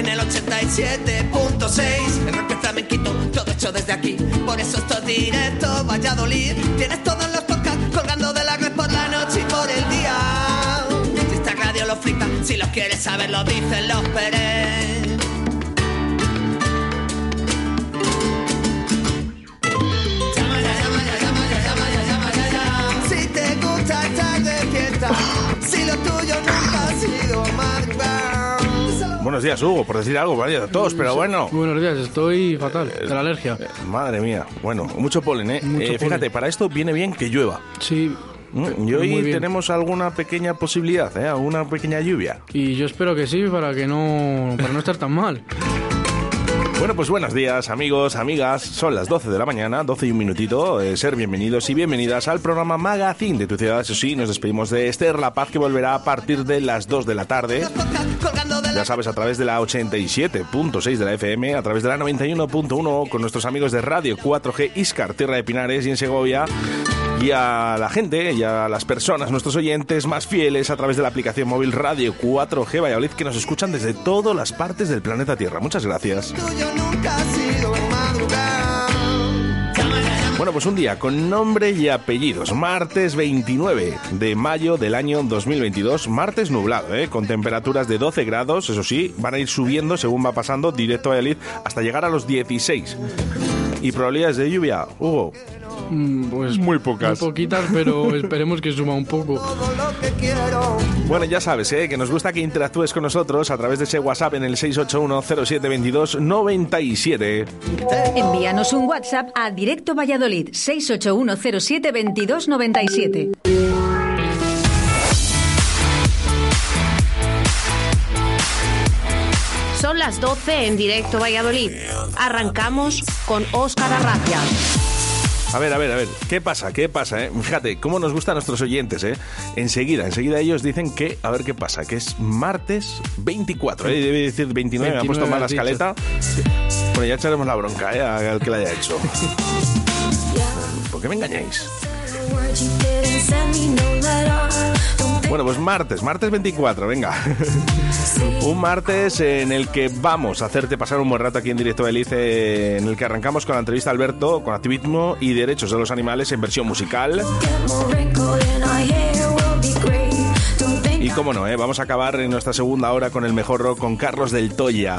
en el 87.6. El rock flamenquito, todo hecho desde aquí. Por eso esto es directo, Valladolid. Tienes todos los podcasts colgando de la red por la noche y por el día. Si esta radio lo flipa, si los quieres saber, lo dicen los Pérez. Buenos días, Hugo, por decir algo, vaya, todos, pero bueno. Buenos días, estoy fatal de la alergia. Madre mía, bueno, mucho polen, ¿eh? Mucho Eh, Fíjate, polen. para esto viene bien que llueva. Sí. Mm, Y hoy tenemos alguna pequeña posibilidad, ¿eh? Alguna pequeña lluvia. Y yo espero que sí, para que no, para no estar tan mal. Bueno, pues buenos días, amigos, amigas. Son las 12 de la mañana, 12 y un minutito. Eh, ser bienvenidos y bienvenidas al programa Magazine de tu ciudad. Eso sí, nos despedimos de Esther La Paz, que volverá a partir de las 2 de la tarde. Colgando Ya sabes, a través de la 87.6 de la FM, a través de la 91.1 con nuestros amigos de Radio 4G Iscar, Tierra de Pinares y en Segovia. Y a la gente y a las personas, nuestros oyentes más fieles a través de la aplicación móvil Radio 4G Valladolid que nos escuchan desde todas las partes del planeta Tierra. Muchas gracias. Bueno, pues un día con nombre y apellidos. Martes 29 de mayo del año 2022. Martes nublado, ¿eh? Con temperaturas de 12 grados. Eso sí, van a ir subiendo según va pasando directo a Valladolid hasta llegar a los 16. ¿Y probabilidades de lluvia? Hugo, Pues Muy pocas. Muy poquitas, pero esperemos que suba un poco. todo lo que quiero. Bueno, ya sabes, ¿eh? que nos gusta que interactúes con nosotros a través de ese WhatsApp en el 681-0722-97. Envíanos un WhatsApp a Directo Valladolid 681072297. Son las 12 en directo Valladolid. Arrancamos con Óscar Arracia. A ver, a ver, a ver, ¿qué pasa? ¿Qué pasa? eh? Fíjate, cómo nos gustan nuestros oyentes, ¿eh? Enseguida, enseguida ellos dicen que, a ver qué pasa, que es martes 24, ¿eh? Debe decir 29, me ha 29 puesto mal la escaleta. Bueno, ya echaremos la bronca, ¿eh? Al que la haya hecho. ¿Por qué me engañáis? Bueno, pues martes, martes 24, venga. un martes en el que vamos a hacerte pasar un buen rato aquí en Directo Belice, en el que arrancamos con la entrevista a Alberto, con activismo y derechos de los animales en versión musical. Y cómo no, ¿eh? vamos a acabar en nuestra segunda hora con el mejor rock con Carlos del Toya.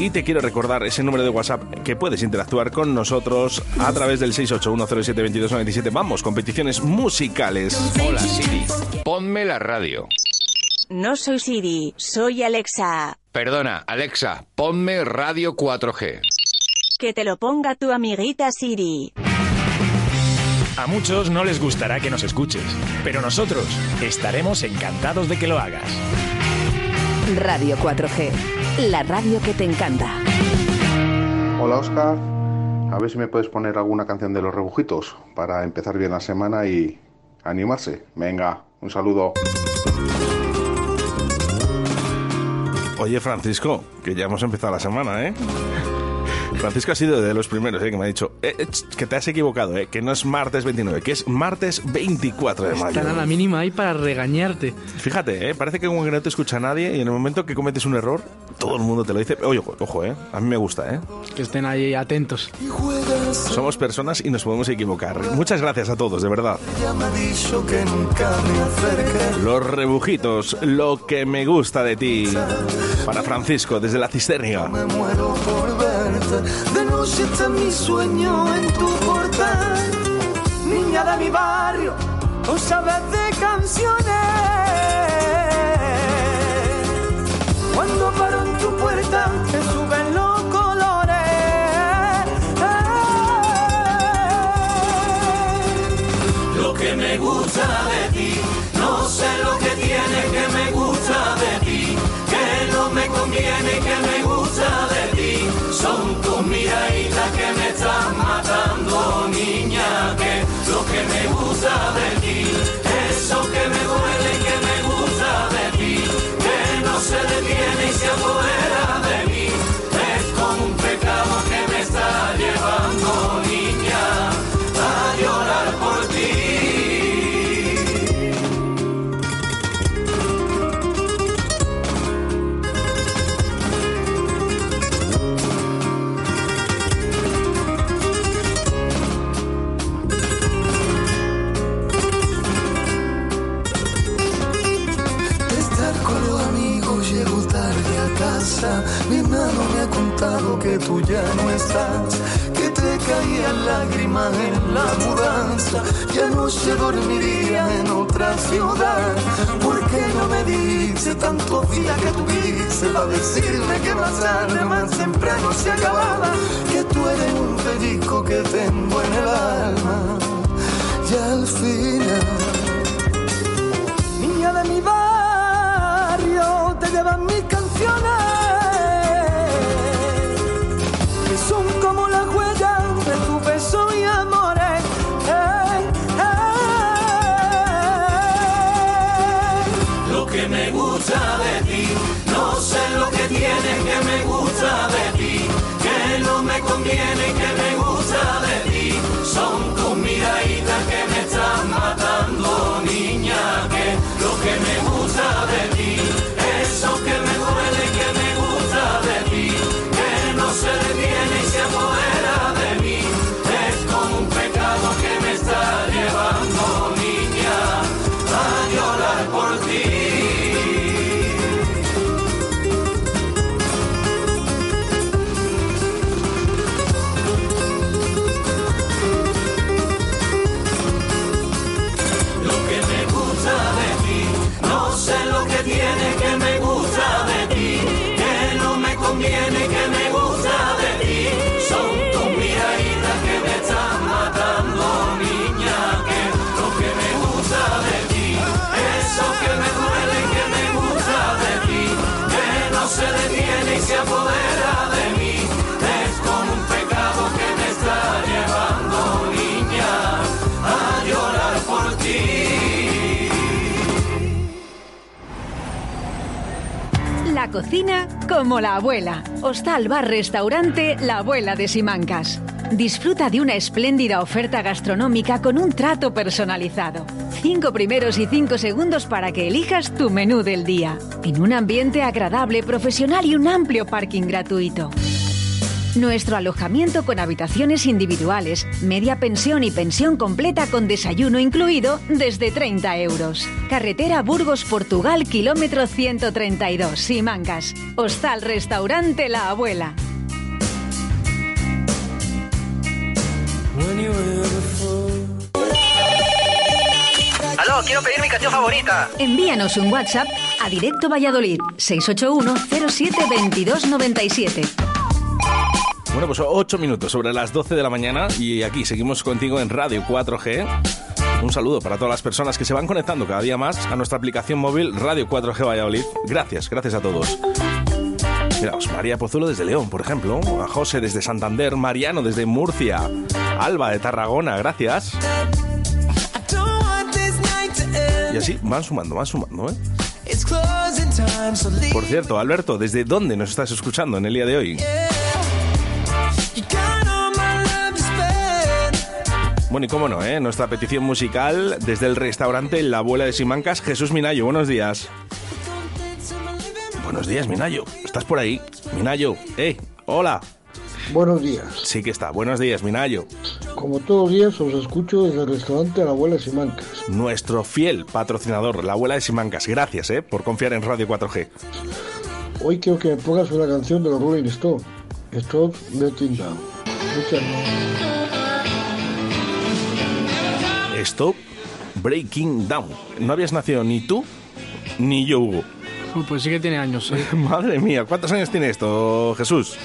Y te quiero recordar ese número de WhatsApp que puedes interactuar con nosotros a través del 681072297. Vamos, competiciones musicales. Hola Siri. Ponme la radio. No soy Siri, soy Alexa. Perdona, Alexa, ponme Radio 4G. Que te lo ponga tu amiguita Siri. A muchos no les gustará que nos escuches, pero nosotros estaremos encantados de que lo hagas. Radio 4G, la radio que te encanta. Hola Oscar, a ver si me puedes poner alguna canción de los rebujitos para empezar bien la semana y animarse. Venga, un saludo. Oye Francisco, que ya hemos empezado la semana, ¿eh? Francisco ha sido de los primeros ¿eh? que me ha dicho eh, eh, que te has equivocado, ¿eh? que no es martes 29, que es martes 24 de mayo. Están a la mínima ahí para regañarte. Fíjate, ¿eh? parece que como que no te escucha nadie y en el momento que cometes un error, todo el mundo te lo dice. Oye, ojo, ojo, ¿eh? a mí me gusta, ¿eh? Que estén ahí atentos. Somos personas y nos podemos equivocar. Muchas gracias a todos, de verdad. Ya me ha dicho que nunca me acerque. Los rebujitos, lo que me gusta de ti. Para Francisco, desde la cisterna. Verte. De noche está mi sueño en tu portal. Niña de mi barrio, tú sabes de canciones. Cuando paro en tu puerta, te suben los colores. Lo que me gusta de ti, no sé lo que tiene que me gusta de ti, que no me conviene que me gusta están matando, niña, que lo que me gusta de que tú ya no estás, que te caían lágrimas en la mudanza. Ya no se dormiría en otra ciudad. ¿Por qué no me dice tantos días que tuviste para decirme que más tarde, más temprano se acababa? Que tú eres un pellizco que tengo en el alma. Y al final, niña de mi barrio, te llevan mis canciones, La cocina como la abuela. Hostal Bar Restaurante La Abuela de Simancas. Disfruta de una espléndida oferta gastronómica con un trato personalizado. Cinco primeros y cinco segundos para que elijas tu menú del día. En un ambiente agradable, profesional y un amplio parking gratuito. Nuestro alojamiento con habitaciones individuales, media pensión y pensión completa con desayuno incluido desde 30 euros. Carretera Burgos, Portugal, kilómetro 132, Simancas. Hostal Restaurante La Abuela. Aló, quiero pedir mi canción favorita. Envíanos un WhatsApp a Directo Valladolid 681 07 22 97. Bueno, pues 8 minutos sobre las 12 de la mañana y aquí seguimos contigo en Radio 4G. Un saludo para todas las personas que se van conectando cada día más a nuestra aplicación móvil Radio 4G Valladolid. Gracias, gracias a todos. Miraos, María Pozuelo desde León, por ejemplo, a José desde Santander, Mariano desde Murcia, Alba de Tarragona, gracias. Y así van sumando, van sumando, ¿eh? Por cierto, Alberto, ¿desde dónde nos estás escuchando en el día de hoy? Bueno, y cómo no, ¿eh? Nuestra petición musical desde el restaurante La Abuela de Simancas, Jesús Minayo. Buenos días. Buenos días, Minayo. ¿Estás por ahí? Minayo, ¡eh! ¡Hola! Buenos días. Sí que está. Buenos días, Minayo. Como todos los días os escucho desde el restaurante La Abuela de Simancas. Nuestro fiel patrocinador, La Abuela de Simancas. Gracias, ¿eh? Por confiar en Radio 4G. Hoy quiero que me pongas una canción de los Rolling Stones. Stop Letting Down. Muchas Stop Breaking Down. No habías nacido ni tú ni yo, Hugo. Pues sí que tiene años, ¿eh? Madre mía, ¿cuántos años tiene esto, Jesús?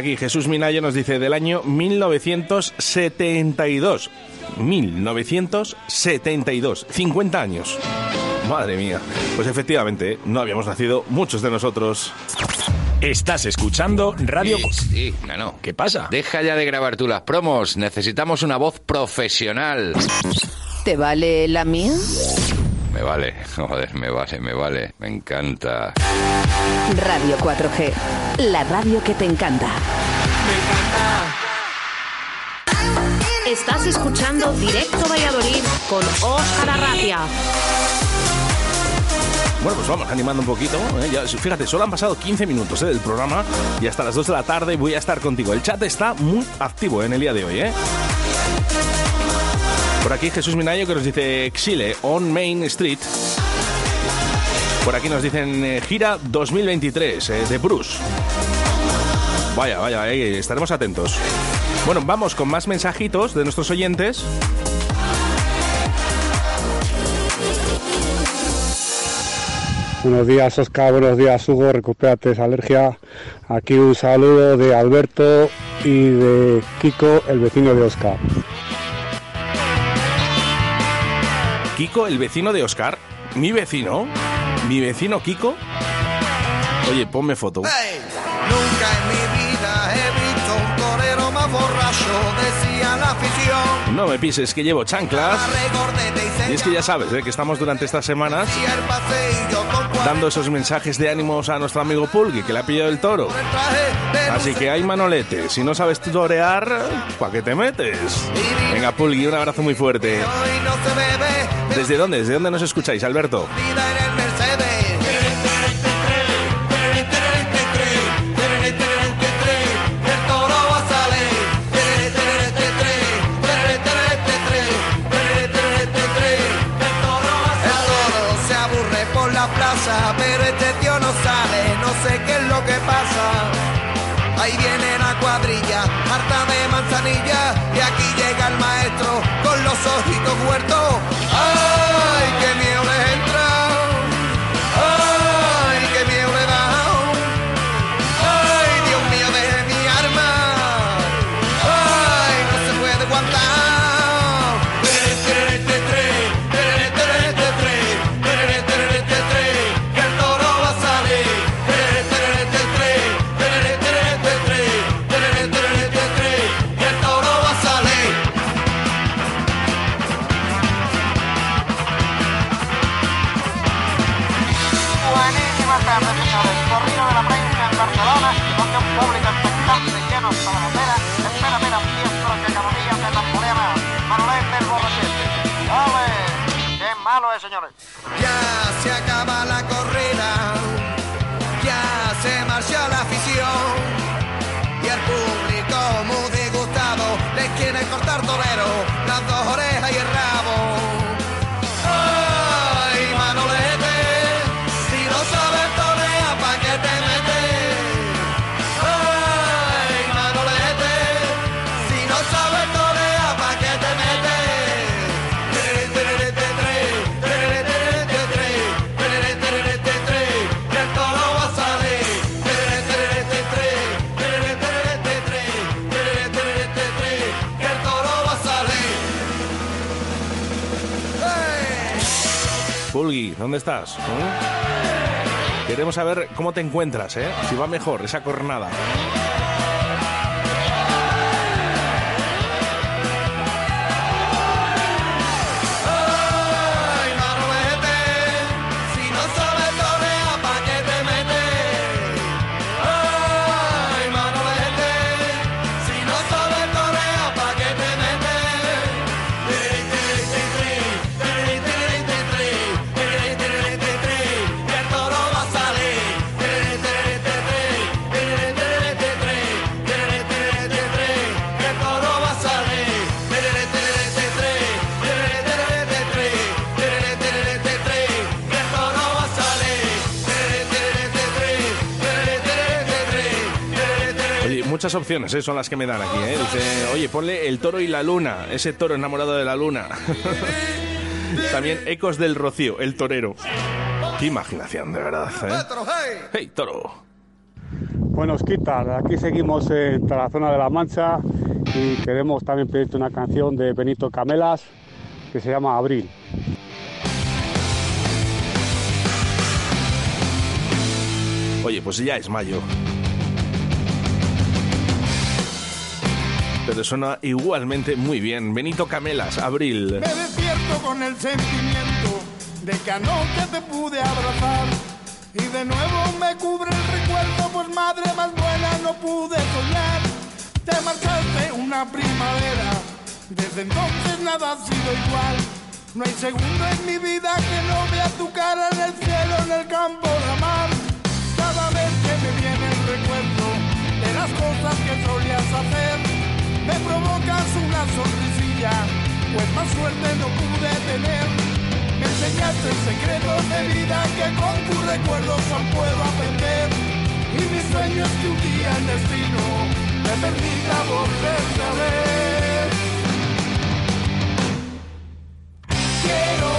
Aquí Jesús Minayo nos dice del año 1972. 1972. 50 años. Madre mía. Pues efectivamente, no habíamos nacido muchos de nosotros. Estás escuchando Radio... Sí, sí, no, no. ¿Qué pasa? Deja ya de grabar tú las promos. Necesitamos una voz profesional. ¿Te vale la mía? Me vale, joder, me vale, me vale. Me encanta. Radio 4G, la radio que te encanta. Estás escuchando Directo Valladolid con Óscar Arratia. Bueno, pues vamos animando un poquito. ¿eh? Ya, fíjate, solo han pasado 15 minutos ¿eh? del programa y hasta las 2 de la tarde voy a estar contigo. El chat está muy activo en el día de hoy. ¿eh? Por aquí Jesús Minayo que nos dice Exile on Main Street. Por aquí nos dicen eh, gira 2023 eh, de Bruce. Vaya, vaya, estaremos atentos. Bueno, vamos con más mensajitos de nuestros oyentes. Buenos días, Oscar. Buenos días, Hugo. Recupérate esa alergia. Aquí un saludo de Alberto y de Kiko, el vecino de Oscar. Kiko, el vecino de Oscar. Mi vecino. Mi vecino Kiko. Oye, ponme foto. Hey, nunca en mi vida he visto un torero más borracho, decía la afición. No me pises que llevo chanclas. Y es que ya sabes ¿eh? que estamos durante estas semanas dando esos mensajes de ánimos a nuestro amigo Pulgui, que le ha pillado el toro. Así que hay manolete. Si no sabes torear, ¿para qué te metes? Venga, Pulgui, un abrazo muy fuerte. hoy no se bebe, ¿Desde dónde? ¿Desde dónde nos escucháis, Alberto? vida en el Mercedes. El toro va a salir. El toro se aburre por la plaza, pero este tío no sale, no sé qué es lo que pasa. Ahí viene la cuadrilla, harta de manzanilla, y aquí llega el maestro con los ojitos huertos. Quiere ¿dónde estás? ¿Eh? Queremos saber cómo te encuentras, ¿eh? Si va mejor esa cornada. Muchas opciones ¿eh? son las que me dan aquí, ¿eh? Dice, oye, ponle el toro y la luna, ese toro enamorado de la luna. También Ecos del Rocío, el torero. Qué imaginación, de verdad, ¿eh? Hey. ¡Hey, toro! Bueno, Osquitar, aquí seguimos en la zona de La Mancha y queremos también pedirte una canción de Benito Camelas que se llama Abril. Oye, pues ya es mayo. Pero suena igualmente muy bien. Benito Camelas, Abril. Me despierto con el sentimiento de que anoche te pude abrazar. Y de nuevo me cubre el recuerdo, pues madre más buena no pude soñar. Te marchaste una primavera, desde entonces nada ha sido igual. No hay segundo en mi vida que no vea tu cara en el cielo, en el campo, la mar. Cada vez que me viene el recuerdo de las cosas que solías hacer, provocas una sonrisilla, pues más suerte no pude tener. Me enseñaste secretos de vida que con tus recuerdos aún puedo aprender. Y mi sueño es que un día el destino me permita volverte a ver. Quiero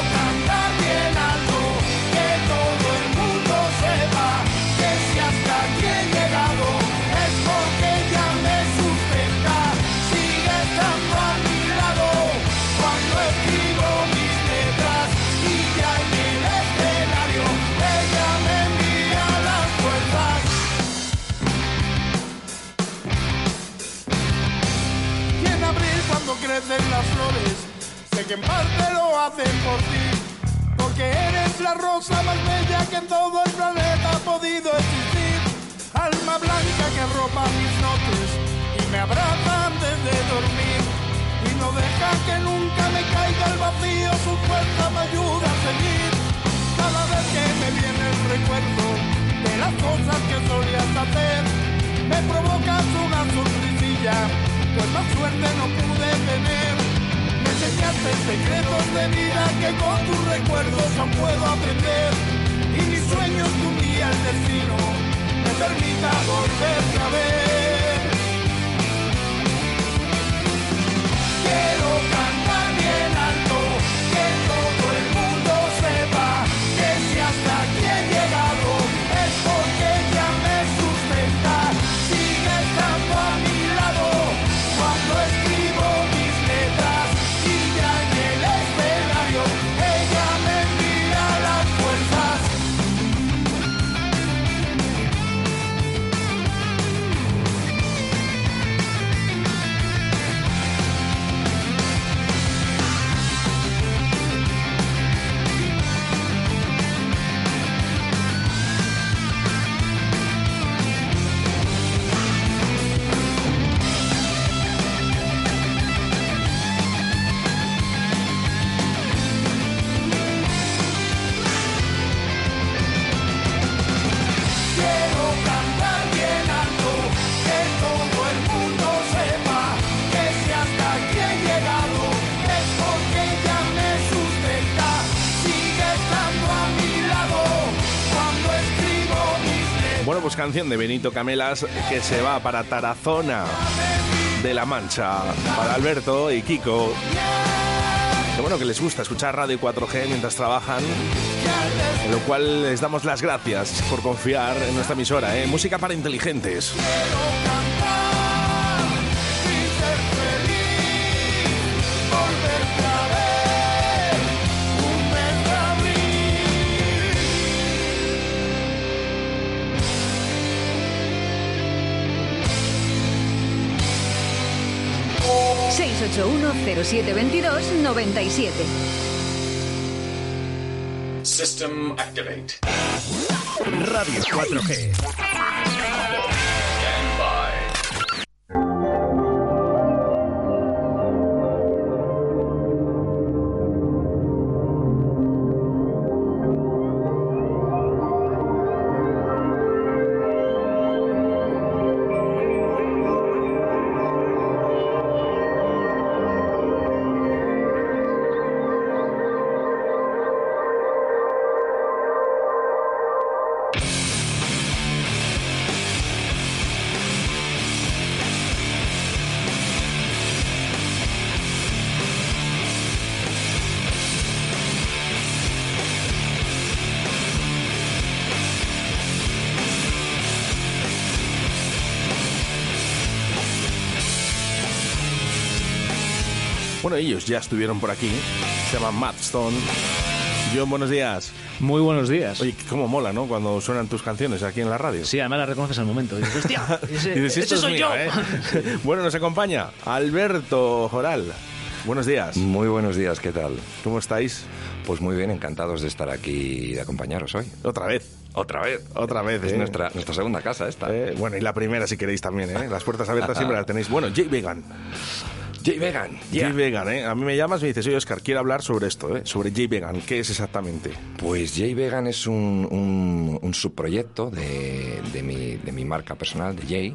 Que en parte lo hacen por ti, porque eres la rosa más bella que en todo el planeta ha podido existir. Alma blanca que ropa mis noches y me abraza antes de dormir. Y no deja que nunca me caiga el vacío, su fuerza me ayuda a seguir. Cada vez que me viene el recuerdo de las cosas que solías hacer, me provocas una sonrisilla, pues más suerte no pude tener. Me enseñaste secretos de vida que con tus recuerdos aún puedo aprender. Y mis sueños que un día el destino me permita volverte a ver. Pues canción de Benito Camelas que se va para Tarazona de la Mancha, para Alberto y Kiko. Que bueno que les gusta escuchar Radio 4G mientras trabajan, en lo cual les damos las gracias por confiar en nuestra emisora, ¿eh? Música para inteligentes. 681-0722-97. System activate. Radio 4G. Bueno, ellos ya estuvieron por aquí. Se llaman Matt Stone. John, buenos días. Muy buenos días. Oye, cómo mola, ¿no? Cuando suenan tus canciones aquí en la radio. Sí, además las reconoces al momento. Y dices, hostia, ese, Y dices, ese "Esto es soy mío, yo. ¿eh?". bueno, nos acompaña Alberto Joral. Buenos días. Muy buenos días, ¿qué tal? ¿Cómo estáis? Pues muy bien, encantados de estar aquí y de acompañaros hoy. Otra vez. Otra vez. Otra vez, Es ¿eh? nuestra, nuestra segunda casa esta. Eh, bueno, y la primera si queréis también, ¿eh? Las puertas abiertas siempre las tenéis. Bueno, Jay Vegan. Jay Vegan, Jay Vegan, ¿eh? A mí me llamas y me dices, oye, Oscar, quiero hablar sobre esto, ¿eh? Sobre Jay Vegan. ¿Qué es exactamente? Pues Jay Vegan es un, un- un subproyecto de, de mi, de mi marca personal, de Jay,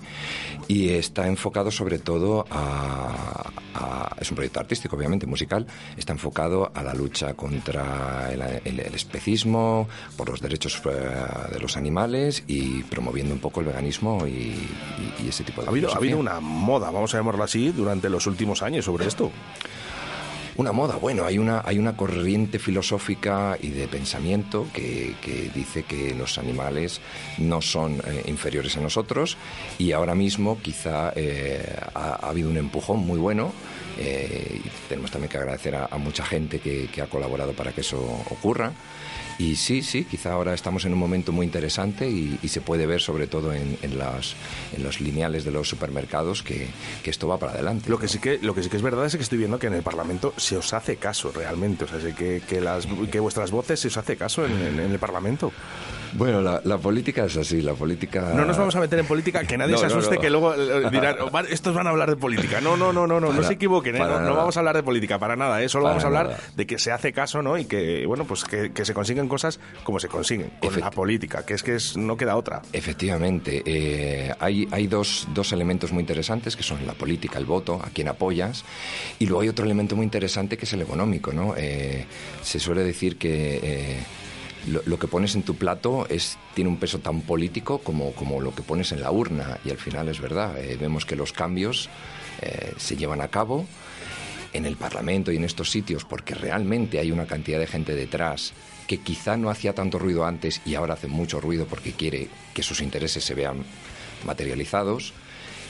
y está enfocado sobre todo a, a- Es un proyecto artístico, obviamente, musical. Está enfocado a la lucha contra el, el- el especismo, por los derechos eh, de los animales y promoviendo un poco el veganismo y, y- y ese tipo de Ha habido, ha habido una moda, vamos a llamarlo así, durante los últimos años sobre esto. Una moda, bueno, hay una, hay una corriente filosófica y de pensamiento que, que dice que los animales no son eh, inferiores a nosotros y ahora mismo quizá eh, ha, ha habido un empujón muy bueno eh, y tenemos también que agradecer a, a mucha gente que, que ha colaborado para que eso ocurra. Y sí, sí, quizá ahora estamos en un momento muy interesante y, y se puede ver sobre todo en, en las, en los lineales de los supermercados que, que esto va para adelante. Lo que sí que lo que sí que es verdad es que estoy viendo que en el Parlamento se os hace caso realmente, o sea, que, que las que vuestras voces se os hace caso en- en el Parlamento. Bueno, la, la política es así, la política... No nos vamos a meter en política, que nadie No, se asuste no. que luego eh, dirán, "Oh, vale, estos van a hablar de política. No, no, no, no, no, no Para- se equivoquen, ¿eh? para no, vamos a hablar de política para nada, ¿eh? solo Para vamos a hablar nada. de que se hace caso, ¿no? Y que, bueno, pues que, que se consiguen cosas como se consiguen, con la política, que es que es, no queda otra. Efectivamente, eh, hay, hay dos, dos elementos muy interesantes que son la política, el voto, a quien apoyas, y luego hay otro elemento muy interesante que es el económico, ¿no? Eh, se suele decir que eh, lo, que pones en tu plato es, tiene un peso tan político como, como lo que pones en la urna, y al final es verdad, eh, vemos que los cambios eh, se llevan a cabo en el Parlamento y en estos sitios porque realmente hay una cantidad de gente detrás que quizá no hacía tanto ruido antes y ahora hace mucho ruido porque quiere que sus intereses se vean materializados.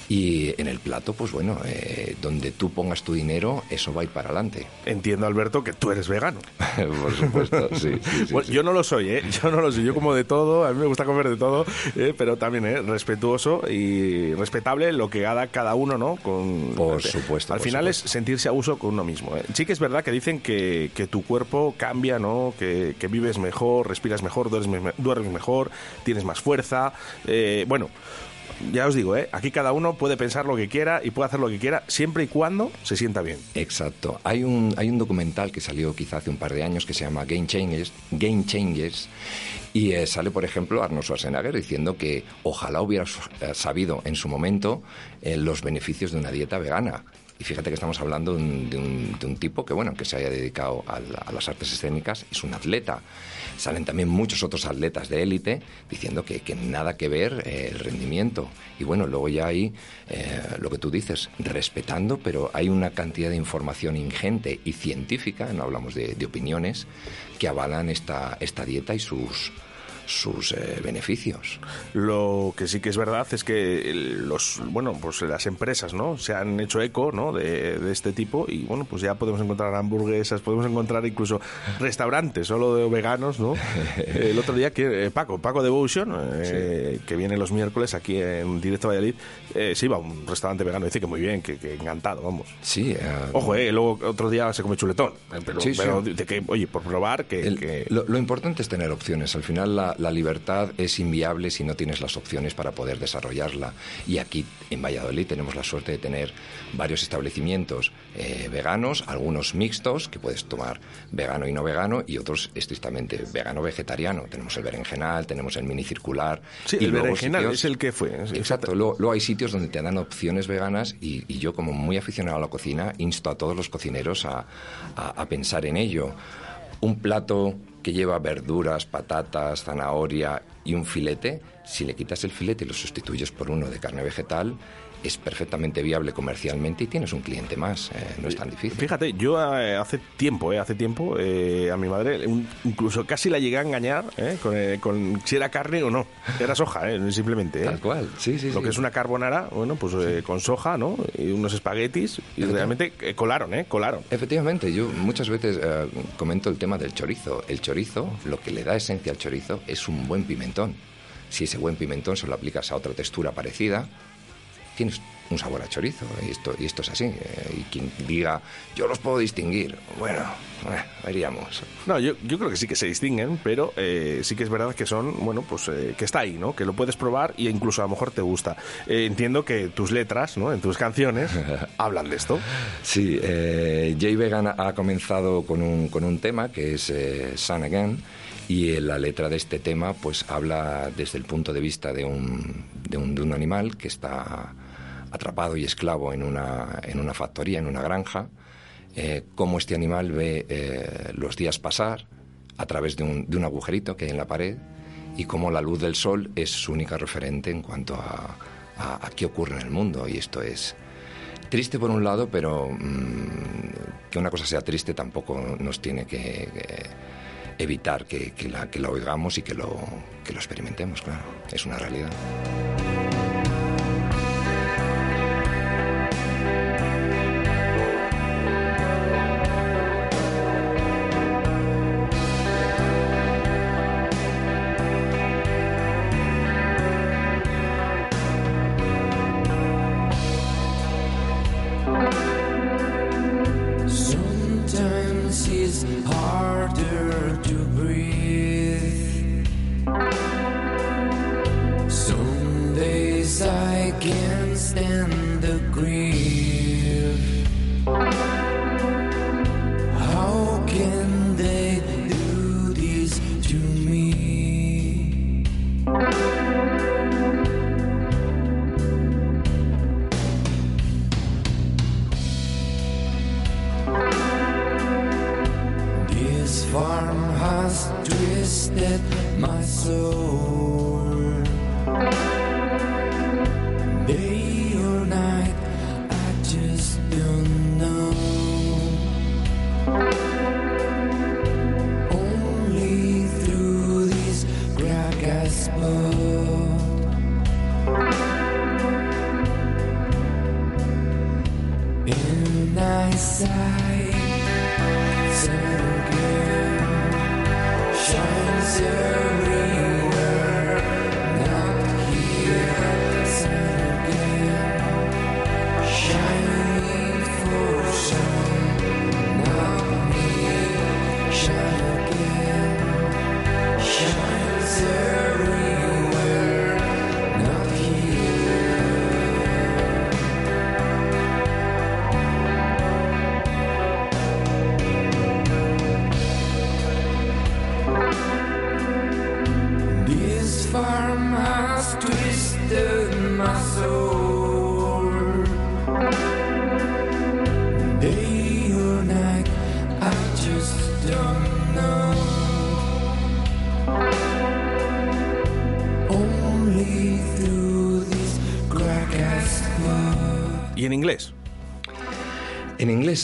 Y en el plato, pues bueno, eh, donde tú pongas tu dinero, eso va a ir para adelante. Entiendo, Alberto, que tú eres vegano. Por supuesto, sí. sí, sí, Bueno, sí. Yo no lo soy, ¿eh? Yo no lo soy. Yo como de todo, a mí me gusta comer de todo, ¿eh? pero también ¿eh? respetuoso y respetable lo que haga cada uno, ¿no? Con, Por supuesto, Al por final es sentirse a uso con uno mismo. ¿eh? Sí que es verdad que dicen que, que tu cuerpo cambia, ¿no? Que, que vives mejor, respiras mejor, duermes, me- duermes mejor, tienes más fuerza. Eh, bueno, ya os digo, ¿eh? Aquí cada uno puede pensar lo que quiera y puede hacer lo que quiera siempre y cuando se sienta bien. Exacto. Hay un, hay un documental que salió quizá hace un par de años que se llama Game Changers, Game Changers y eh, sale, por ejemplo, Arnold Schwarzenegger diciendo que ojalá hubiera eh, sabido en su momento eh, los beneficios de una dieta vegana. Y fíjate que estamos hablando de un, de un- de un tipo que, bueno, que se haya dedicado a, la- a las artes escénicas, es un atleta. Salen también muchos otros atletas de élite diciendo que, que nada que ver eh, el rendimiento. Y bueno, luego ya hay eh, lo que tú dices, respetando, pero hay una cantidad de información ingente y científica, no hablamos de, de opiniones, que avalan esta, esta dieta y sus, sus eh, beneficios. Lo que sí que es verdad es que los, bueno, pues las empresas, ¿no? Se han hecho eco, ¿no? De, de este tipo y bueno, pues ya podemos encontrar hamburguesas, podemos encontrar incluso restaurantes solo de veganos, ¿no? El otro día que eh, Paco, Paco Devotion, eh, que viene los miércoles aquí en Directo Valladolid, eh, se iba a un restaurante vegano, dice que muy bien, que, que encantado, vamos. Sí. eh, Ojo, eh, luego otro día se come chuletón, pero, Sí, sí. pero de que, oye, por probar que, El- que- Lo, lo importante es tener opciones. Al final la, la libertad es inviable si no tienes las opciones para poder desarrollarla. Y aquí en Valladolid tenemos la suerte de tener varios establecimientos eh, veganos, algunos mixtos, que puedes tomar vegano y no vegano, y otros estrictamente vegano-vegetariano. Tenemos el berenjenal, tenemos el mini circular. Sí, y el berenjenal sitios- es el que fue. Exacto, luego, luego hay sitios donde te dan opciones veganas y, y yo como muy aficionado a la cocina insto a todos los cocineros a, a- a pensar en ello. Un plato que lleva verduras, patatas, zanahoria y un filete, si le quitas el filete y lo sustituyes por uno de carne vegetal, es perfectamente viable comercialmente y tienes un cliente más, eh, no es tan difícil. Fíjate, yo eh, hace tiempo, eh, hace tiempo, a mi madre un- incluso casi la llegué a engañar eh, con, eh, con si era carne o no. Era soja, eh, simplemente. eh. Tal cual, sí, sí, Lo sí. que es una carbonara, bueno, pues eh, con soja, ¿no? Y unos espaguetis, y realmente colaron, ¿eh? Colaron. Efectivamente, yo muchas veces comento el tema del chorizo. El chorizo, lo que le da esencia al chorizo es un buen pimentón. Si ese buen pimentón se lo aplicas a otra textura parecida, tienes un sabor a chorizo. Y esto, y esto es así. eh, y quien diga, yo los puedo distinguir, bueno, eh, veríamos. No, yo, yo creo que sí que se distinguen, pero eh, sí que es verdad que son, bueno, pues eh, que está ahí, ¿no? Que lo puedes probar y incluso a lo mejor te gusta. Eh, entiendo que tus letras, ¿no? En tus canciones hablan de esto. Sí, eh, Jay Vegan ha comenzado con un, con un tema que es eh, Sun Again y eh, la letra de este tema pues habla desde el punto de vista de un, de un, de un animal que está atrapado y esclavo en una, en una factoría, en una granja, eh, cómo este animal ve eh, los días pasar a través de un, de un agujerito que hay en la pared y cómo la luz del sol es su única referente en cuanto a, a- qué ocurre en el mundo. Y esto es triste por un lado, pero mm, que una cosa sea triste tampoco nos tiene que, evitar que, que la, que la oigamos y que lo, que lo experimentemos, claro. Es una realidad.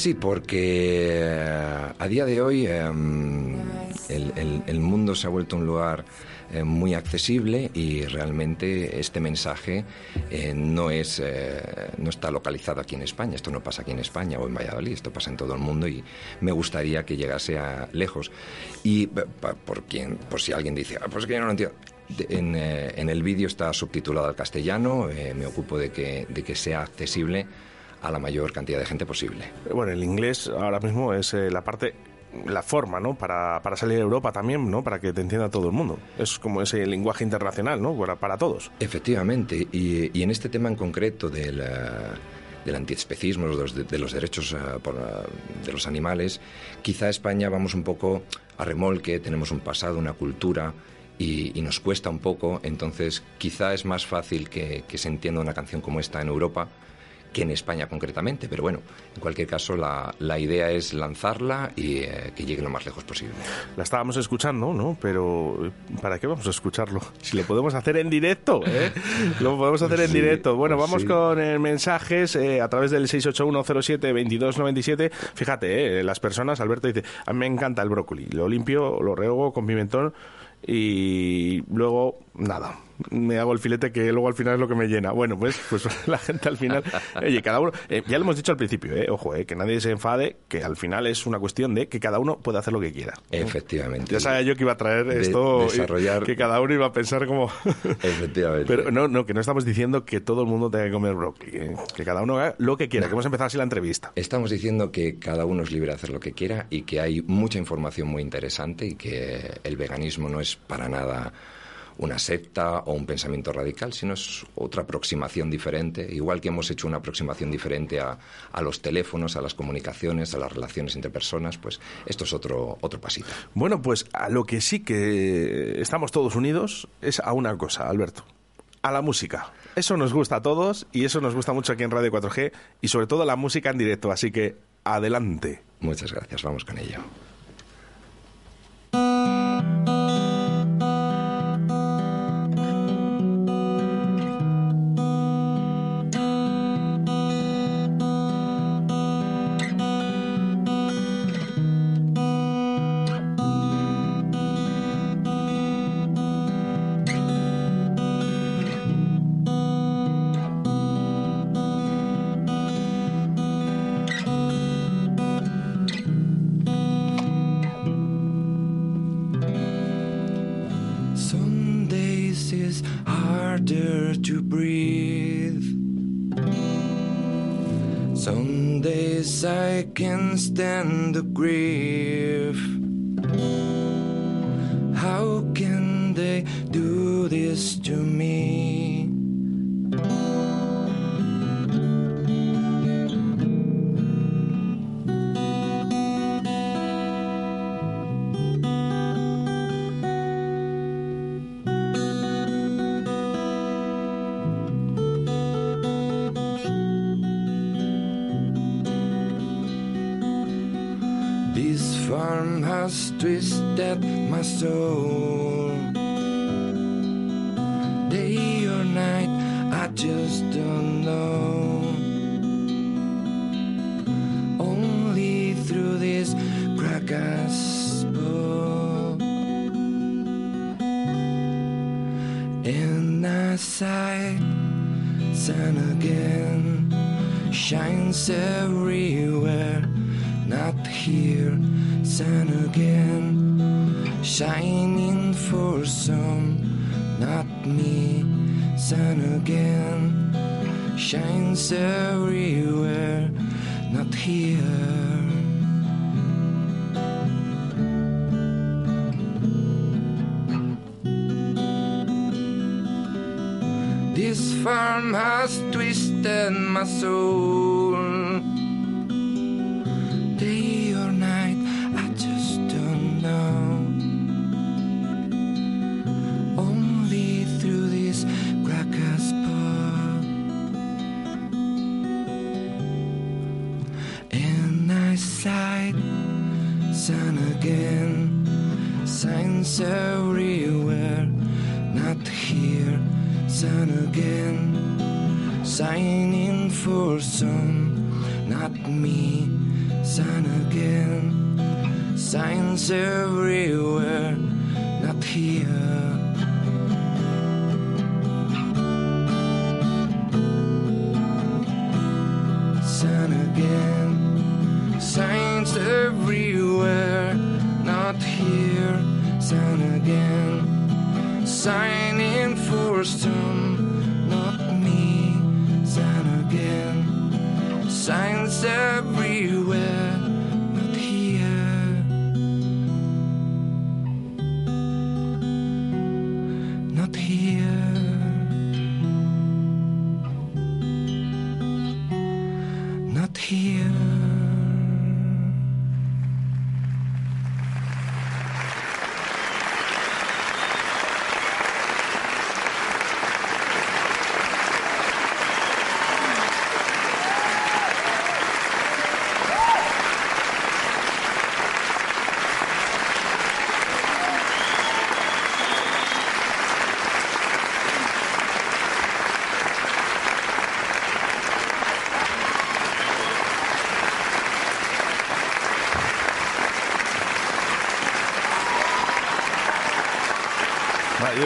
Sí, porque eh, a día de hoy eh, el, mundo se ha vuelto un lugar eh, muy accesible y realmente este mensaje eh, no, es, no está localizado aquí en España. Esto no pasa aquí en España o en Valladolid, esto pasa en todo el mundo y me gustaría que llegase a lejos. Y por, quien, por si alguien dice, "Ah, pues es que yo no lo entiendo. En, en el vídeo está subtitulado al castellano, me ocupo de que, de que sea accesible a la mayor cantidad de gente posible. Bueno, el inglés ahora mismo es eh, la parte, la forma, ¿no? Para, para salir a Europa también, ¿no? Para que te entienda todo el mundo. Es como ese lenguaje internacional, ¿no? Para, para todos. Efectivamente, y, y en este tema en concreto del, eh, del antiespecismo, de los, de los derechos eh, por, eh, de los animales, quizá España vamos un poco a remolque, tenemos un pasado, una cultura, y, y nos cuesta un poco, entonces quizá es más fácil que, que se entienda una canción como esta en Europa que en España concretamente. Pero bueno, en cualquier caso, la, la idea es lanzarla y eh, que llegue lo más lejos posible. La estábamos escuchando, ¿no? Pero ¿para qué vamos a escucharlo? Si lo podemos hacer en directo, ¿eh? Lo podemos hacer en Sí, directo. Bueno, pues vamos sí. con eh, mensajes eh, a través del 681072297. Fíjate, eh, las personas, Alberto dice, a mí me encanta el brócoli. Lo limpio, lo rego con pimentón y luego nada me hago el filete que luego al final es lo que me llena bueno pues pues la gente al final oye cada uno eh, ya lo hemos dicho al principio eh, ojo eh, que nadie se enfade que al final es una cuestión de que cada uno puede hacer lo que quiera Efectivamente. ya sabía yo que iba a traer De- esto desarrollar- que cada uno iba a pensar como Efectivamente. pero no no que no estamos diciendo que todo el mundo tenga que comer brócoli que, que cada uno haga lo que quiera que hemos empezado así la entrevista Estamos diciendo que cada uno es libre de hacer lo que quiera y que hay mucha información muy interesante y que el veganismo no es para nada una secta o un pensamiento radical, sino es otra aproximación diferente, igual que hemos hecho una aproximación diferente a, a los teléfonos, a las comunicaciones, a las relaciones entre personas, pues esto es otro, otro pasito. Bueno, pues a lo que sí que estamos todos unidos es a una cosa, Alberto. A la música. Eso nos gusta a todos y eso nos gusta mucho aquí en Radio 4G y sobre todo la música en directo. Así que adelante. Muchas gracias, vamos con ello. Shines everywhere, not here. This farm has twisted my soul.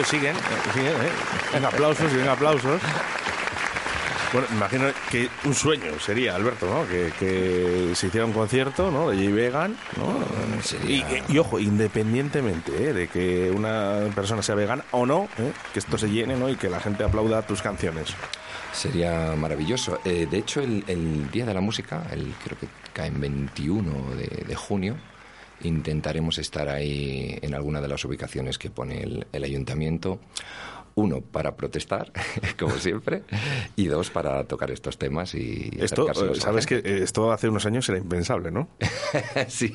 Siguen, eh, siguen, ¿eh? Venga, aplausos y venga, aplausos. Bueno, imagino que un sueño sería, Alberto, ¿no? Que, se hiciera un concierto, ¿no? De J Vegan, ¿no? Y, y, ojo, independientemente ¿eh? de que una persona sea vegana o no, ¿eh? que esto se llene, ¿no? Y que la gente aplauda tus canciones. Sería maravilloso. Eh, de hecho, el, Día de la Música, el, creo que cae en 21 de, junio, intentaremos estar ahí en alguna de las ubicaciones que pone el, el ayuntamiento uno, para protestar, como siempre, y dos, para tocar estos temas y Esto, sabes que esto hace unos años era impensable, ¿no? sí,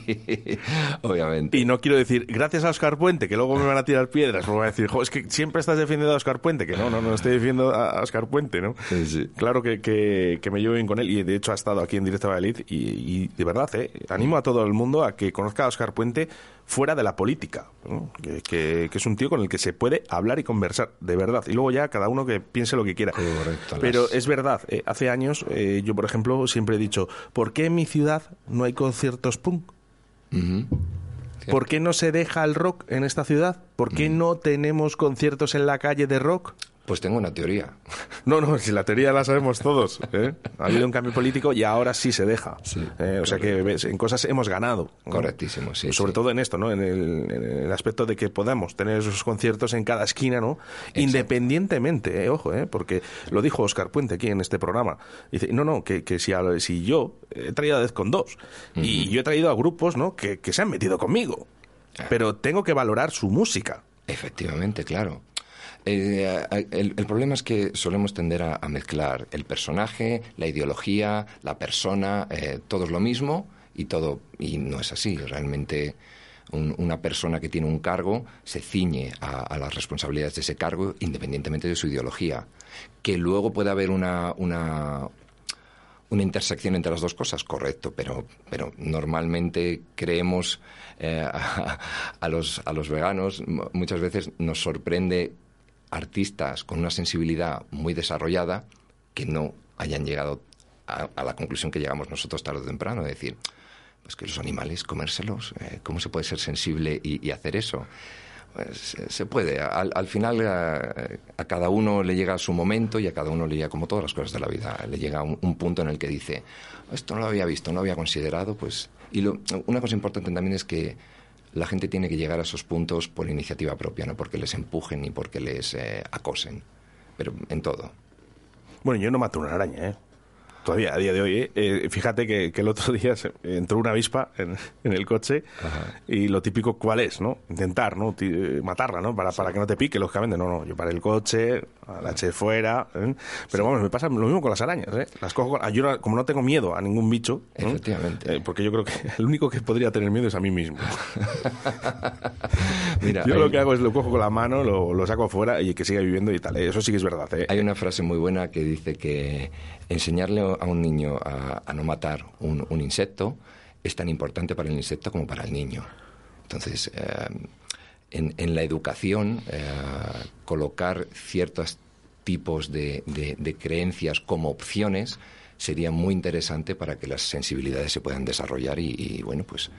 obviamente. Y no quiero decir, gracias a Oscar Puente, que luego me van a tirar piedras, me van a decir, es que siempre estás defendiendo a Oscar Puente, que no, no, no estoy defendiendo a Oscar Puente, ¿no? Sí, Claro que, que, me llevo bien con él, y de hecho ha estado aquí en Directo a Valladolid, y, y de verdad, ¿eh? animo a todo el mundo a que conozca a Oscar Puente fuera de la política, que, es un tío con el que se puede hablar y conversar, de verdad. Y luego ya cada uno que piense lo que quiera. Pero es verdad, eh, hace años eh, yo, por ejemplo, siempre he dicho, ¿por qué en mi ciudad no hay conciertos punk? ¿Por qué no se deja el rock en esta ciudad? ¿Por qué no tenemos conciertos en la calle de rock? Pues tengo una teoría. No, no, si la teoría la sabemos todos. ¿eh? Ha habido un cambio político y ahora sí se deja. ¿eh? o sea que en cosas hemos ganado. Correctísimo, sí. Sobre todo en esto, ¿no? En el, aspecto de que podamos tener esos conciertos en cada esquina, ¿no? Independientemente, ¿eh? ojo, ¿eh? porque lo dijo Oscar Puente aquí en este programa. Dice, no, no, que, que si, si yo he traído a con dos y yo he traído a grupos, ¿no? Que, que se han metido conmigo. Ah. Pero tengo que valorar su música. Efectivamente, claro. Eh, el, problema es que solemos tender a, mezclar el personaje, la ideología, la persona, eh, todo es lo mismo y todo y no es así. Realmente una persona que tiene un cargo se ciñe a, las responsabilidades de ese cargo independientemente de su ideología. Que luego puede haber una, una, una intersección entre las dos cosas, correcto, pero, pero normalmente creemos eh, a, los, a los veganos, muchas veces nos sorprende artistas con una sensibilidad muy desarrollada que no hayan llegado a, la conclusión que llegamos nosotros tarde o temprano, de decir, pues que los animales, comérselos, eh, ¿cómo se puede ser sensible y, hacer eso? Pues, eh, se puede. Al, final eh, a, cada uno le llega su momento y a cada uno le llega, como todas las cosas de la vida, le llega un, punto en el que dice, esto no lo había visto, no lo había considerado, pues... Y una cosa importante también es que la gente tiene que llegar a esos puntos por iniciativa propia, no porque les empujen ni porque les eh, acosen, pero en todo. Bueno, yo no mato una araña, ¿eh? Todavía, a día de hoy, ¿eh? Eh, fíjate que, el otro día entró una avispa en, el coche y lo típico, ¿cuál es? no Intentar, ¿no? matarla, ¿no? Para, para que no te pique, lógicamente. No, no, yo paré el coche, la eché fuera. Pero vamos, me pasa lo mismo con las arañas, ¿eh? Las cojo, yo como no tengo miedo a ningún bicho, Efectivamente. porque yo creo que el único que podría tener miedo es a mí mismo. Mira, yo lo que hago es lo cojo con la mano, lo, lo saco afuera y que siga viviendo y tal. Eso sí que es verdad. Hay una frase muy buena que dice que enseñarle a un niño a, no matar un, insecto es tan importante para el insecto como para el niño. Entonces, eh, en, la educación, eh, colocar ciertos tipos de, creencias como opciones sería muy interesante para que las sensibilidades se puedan desarrollar y, bueno, pues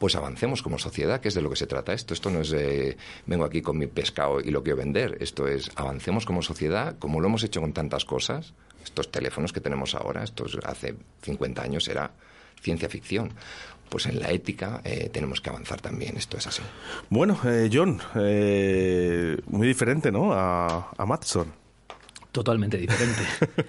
pues avancemos como sociedad, que es de lo que se trata esto. Esto no es de vengo aquí con mi pescado y lo quiero vender. Esto es avancemos como sociedad, como lo hemos hecho con tantas cosas, estos teléfonos que tenemos ahora, estos hace 50 años era ciencia ficción. Pues en la ética eh, tenemos que avanzar también, esto es así. Bueno, eh, John, eh, muy diferente, ¿no? A, a Matson. Totalmente diferente.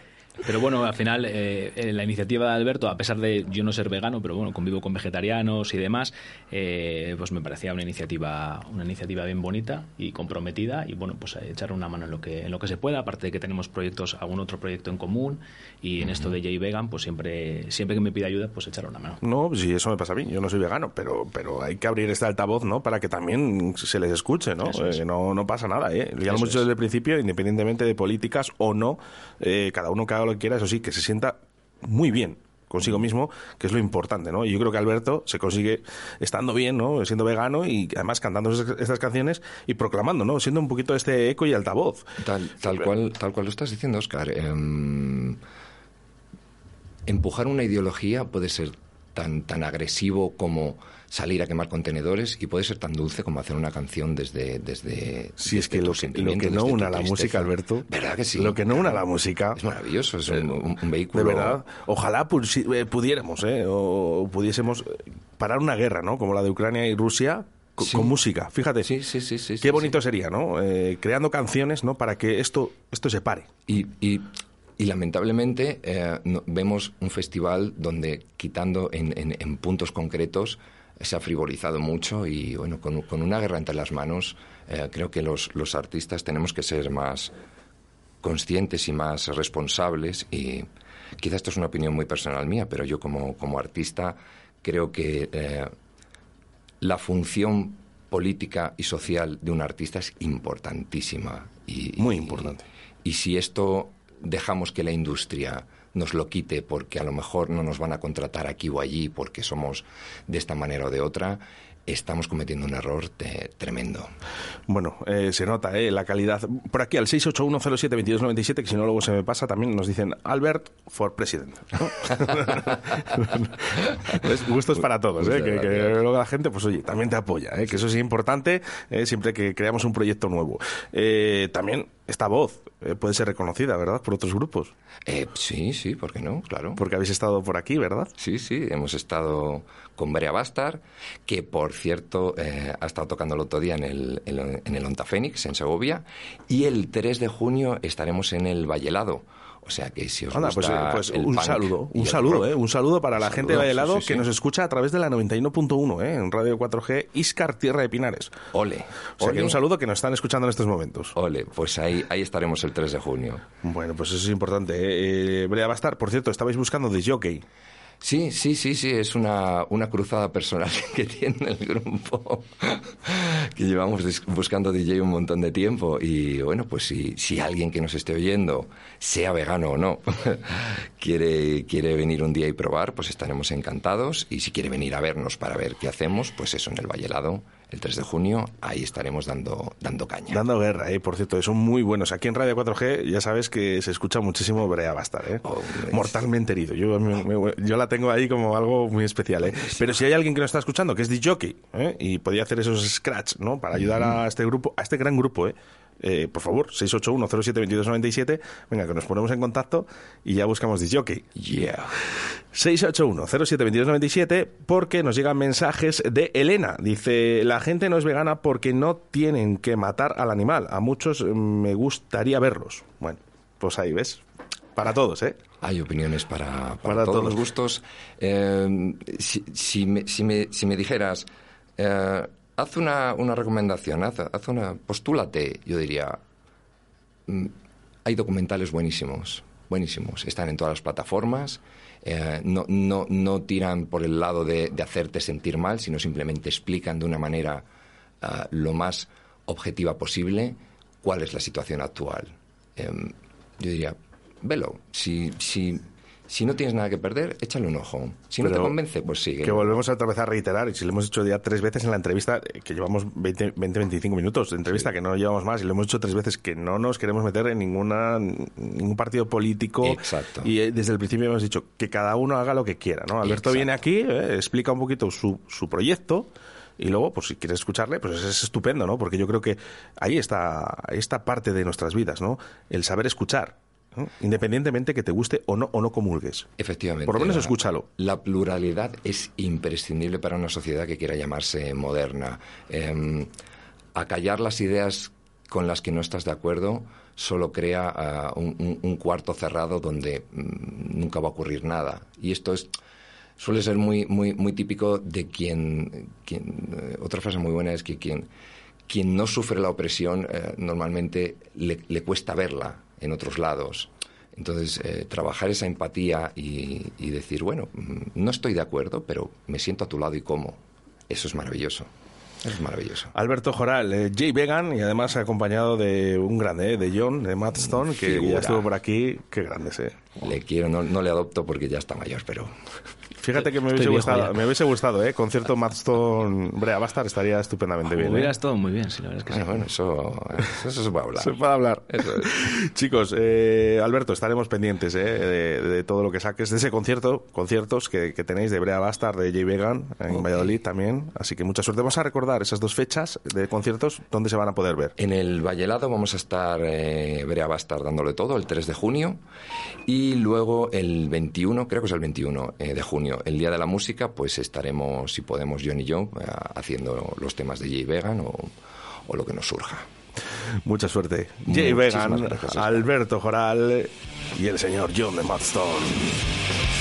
Pero bueno, al final, eh, la iniciativa de Alberto, a pesar de yo no ser vegano, pero bueno, convivo con vegetarianos y demás, eh, pues me parecía una iniciativa, una iniciativa bien bonita y comprometida y bueno, pues echar una mano en lo que, en lo que se pueda, aparte de que tenemos proyectos, algún otro proyecto en común y en esto de J Vegan, pues siempre, siempre que me pida ayuda, pues echar una mano. No, sí, eso me pasa a mí, yo no soy vegano, pero, pero hay que abrir este altavoz, ¿no? Para que también se les escuche, ¿no? Eh, no, no pasa nada, ¿eh? Ya lo hemos dicho desde el principio, independientemente de políticas o no, cada uno que haga lo que quiera, eso sí, que se sienta muy bien consigo mismo, que es lo importante, ¿no? Y yo creo que Alberto se consigue estando bien, ¿no? Siendo vegano y además cantando estas canciones y proclamando, ¿no? Siendo un poquito este eco y altavoz. Tal, tal cual, tal cual lo estás diciendo, Oscar. Em, empujar una ideología puede ser tan, tan agresivo como salir a quemar contenedores y puede ser tan dulce como hacer una canción desde desde sí es que lo, que no una la música Alberto verdad que sí lo que no una la música es maravilloso es un, vehículo de verdad ojalá eh, pudiéramos ¿eh? o pudiésemos parar una guerra no como la de Ucrania y Rusia con, música, fíjate. Sí, sí, sí, sí Qué bonito sería, ¿no? Eh, creando canciones, ¿no? Para que esto, esto se pare. Y, y, y lamentablemente eh, vemos un festival donde, quitando en, en, puntos concretos, se ha frivolizado mucho y, bueno, con, con una guerra entre las manos, eh, creo que los, los artistas tenemos que ser más conscientes y más responsables y quizás esto es una opinión muy personal mía, pero yo como, como artista creo que la función política y social de un artista es importantísima. Y, Muy importante. Y, si esto dejamos que la industria nos lo quite porque a lo mejor no nos van a contratar aquí o allí porque somos de esta manera o de otra, estamos cometiendo un error tremendo. Bueno, eh, se nota eh, la calidad. Por aquí al 681072297, que si no luego se me pasa, también nos dicen Albert for President. es gustos para todos, eh, que, luego la gente, pues oye, también te apoya, eh, que eso es importante eh, siempre que creamos un proyecto nuevo. también esta voz puede ser reconocida, ¿verdad?, por otros grupos. sí, sí, ¿por qué no? Claro. Porque habéis estado por aquí, ¿verdad? Sí, sí, hemos estado con Brea Bastar, que por cierto eh, ha estado tocando el otro día en el, en el Onta Fénix, en Segovia, y el 3 de junio estaremos en el Vallelado. O sea que si os gusta pues, eh, pues un saludo, un saludo, eh, un saludo para la gente de Vallelado que nos escucha a través de la 91.1 eh, en Radio 4G Iscar Tierra de Pinares. Ole. O sea que un saludo que nos están escuchando en estos momentos. Ole, pues ahí ahí estaremos el 3 de junio. Bueno, pues eso es importante. Eh. Brea va a estar, por cierto, estabais buscando de jockey. Sí, sí, sí, sí, es una, una cruzada personal que tiene el grupo, que llevamos buscando DJ un montón de tiempo y bueno, pues si, si alguien que nos esté oyendo, sea vegano o no, quiere, quiere venir un día y probar, pues estaremos encantados y si quiere venir a vernos para ver qué hacemos, pues eso en el Valle Helado el 3 de junio, ahí estaremos dando, dando caña. Dando guerra, ¿eh? por cierto, son muy buenos. Aquí en Radio 4G ya sabes que se escucha muchísimo Brea Bastar, ¿eh? mortalmente herido. Yo, yo la tengo ahí como algo muy especial. ¿eh? Pero si hay alguien que nos está escuchando, que es DJ, ¿eh? y podía hacer esos scratch ¿no? para ayudar a este grupo, a este gran grupo, ¿eh? Eh, por favor, 681-07-2297, venga, que nos ponemos en contacto y ya buscamos disjockey. Yeah. 681-07-2297, porque nos llegan mensajes de Elena. Dice, la gente no es vegana porque no tienen que matar al animal. A muchos me gustaría verlos. Bueno, pues ahí ves. Para todos, ¿eh? Hay opiniones para, para, todos, los gustos. Eh, si, si, me, si, me, si me dijeras... Eh, haz una, una recomendación, haz, haz, una, postúlate, yo diría, mm, hay documentales buenísimos, buenísimos, están en todas las plataformas, eh, no, no, no, tiran por el lado de, hacerte sentir mal, sino simplemente explican de una manera uh, lo más objetiva posible cuál es la situación actual. Um, yo diría, velo, si, si si no tienes nada que perder, échale un ojo. Si no te convence, pues sigue. Que volvemos otra vez a reiterar, y si lo hemos hecho ya tres veces en la entrevista, eh, que llevamos 20-25 minutos de entrevista, que no llevamos más, y lo hemos hecho tres veces, que no nos queremos meter en ninguna ningún partido político. Exacto. Y eh, desde el principio hemos dicho que cada uno haga lo que quiera. ¿no? Alberto viene aquí, eh, explica un poquito su, su proyecto. Y luego, pues si quieres escucharle, pues es estupendo, ¿no? Porque yo creo que ahí está esta parte de nuestras vidas, ¿no? El saber escuchar Independientemente que te guste o no o no comulgues. Efectivamente. Por lo menos escúchalo. La pluralidad es imprescindible para una sociedad que quiera llamarse moderna. Eh, acallar las ideas con las que no estás de acuerdo solo crea ah, un, cuarto cerrado donde mm, nunca va a ocurrir nada. Y esto es suele ser muy muy muy típico de quien, quien eh, otra frase muy buena es que quien quien no sufre la opresión eh, normalmente le cuesta verla en otros lados. Entonces, eh, trabajar esa empatía y, decir, bueno, mm, no estoy de acuerdo, pero me siento a tu lado y cómo. Eso es maravilloso. es maravilloso. Alberto Joral, eh, Jay Vegan, y además acompañado de un grande, eh, de John, de Matt Stone, que ya estuvo por aquí. Qué grande, sé. Le quiero, no, no le adopto porque ya está mayor, pero Fíjate que me hubiese, gustado, me hubiese gustado, ¿eh? Concierto Madstone Brea Bastar estaría estupendamente bien. Hubiera ¿eh? estado muy bien, sí, la verdad es que bueno, eso, eso, se puede hablar. Se puede hablar. Chicos, eh, Alberto, estaremos pendientes ¿eh? de, todo lo que saques de ese concierto, conciertos que, tenéis de Brea Bastar, de Jay Vegan en Valladolid también. Así que mucha suerte. Vamos a recordar esas dos fechas de conciertos, ¿dónde se van a poder ver? En el Vallelado vamos a estar eh, Brea Bastar dándole todo, el 3 de junio. Y luego el 21, creo que es el 21 eh, de junio, el Día de la Música, pues estaremos, si podemos, John y yo, eh, haciendo los temas de Jay Vegan o, o lo que nos surja. Mucha suerte. Jay Vegan, Alberto Joral y el señor John de Madstone.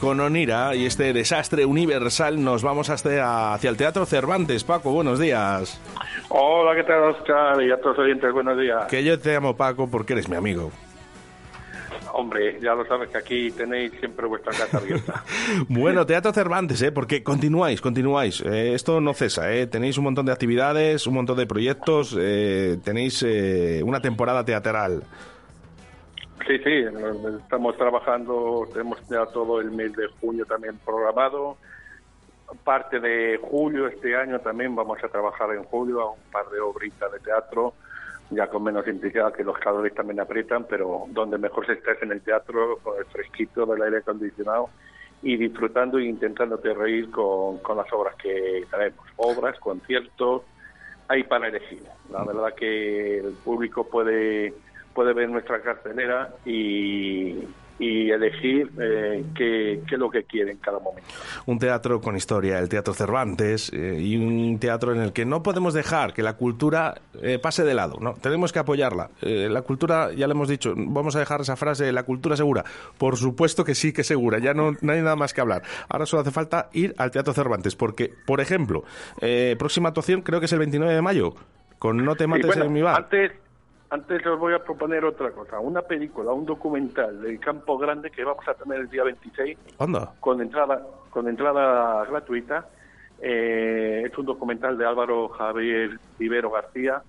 Con Onira y este desastre universal nos vamos hasta hacia el Teatro Cervantes. Paco, buenos días. Hola, ¿qué tal, Oscar? Y a todos los oyentes, buenos días. Que yo te amo, Paco, porque eres mi amigo. Hombre, ya lo sabes que aquí tenéis siempre vuestra casa abierta. Bueno, Teatro Cervantes, ¿eh? porque continuáis, continuáis. Eh, esto no cesa, ¿eh? tenéis un montón de actividades, un montón de proyectos, eh, tenéis eh, una temporada teatral. Sí, sí, estamos trabajando, tenemos ya todo el mes de junio también programado. Parte de julio este año también vamos a trabajar en julio a un par de obritas de teatro, ya con menos intensidad que los calores también aprietan, pero donde mejor se está es en el teatro, con el fresquito del aire acondicionado y disfrutando e intentándote reír con, con las obras que traemos. Obras, conciertos, hay para elegir. La verdad que el público puede, puede ver nuestra cartelera y, y elegir eh, qué, qué es lo que quiere en cada momento. Un teatro con historia, el Teatro Cervantes, eh, y un teatro en el que no podemos dejar que la cultura eh, pase de lado, ¿no? Tenemos que apoyarla. Eh, la cultura, ya le hemos dicho, vamos a dejar esa frase, la cultura segura. Por supuesto que sí que segura, ya no, no hay nada más que hablar. Ahora solo hace falta ir al Teatro Cervantes, porque, por ejemplo, eh, próxima actuación creo que es el 29 de mayo, con No te mates bueno, en mi bar. Antes, antes os voy a proponer otra cosa, una película, un documental del Campo Grande que vamos a tener el día 26 Anda. con entrada con entrada gratuita. Eh, es un documental de Álvaro Javier Rivero García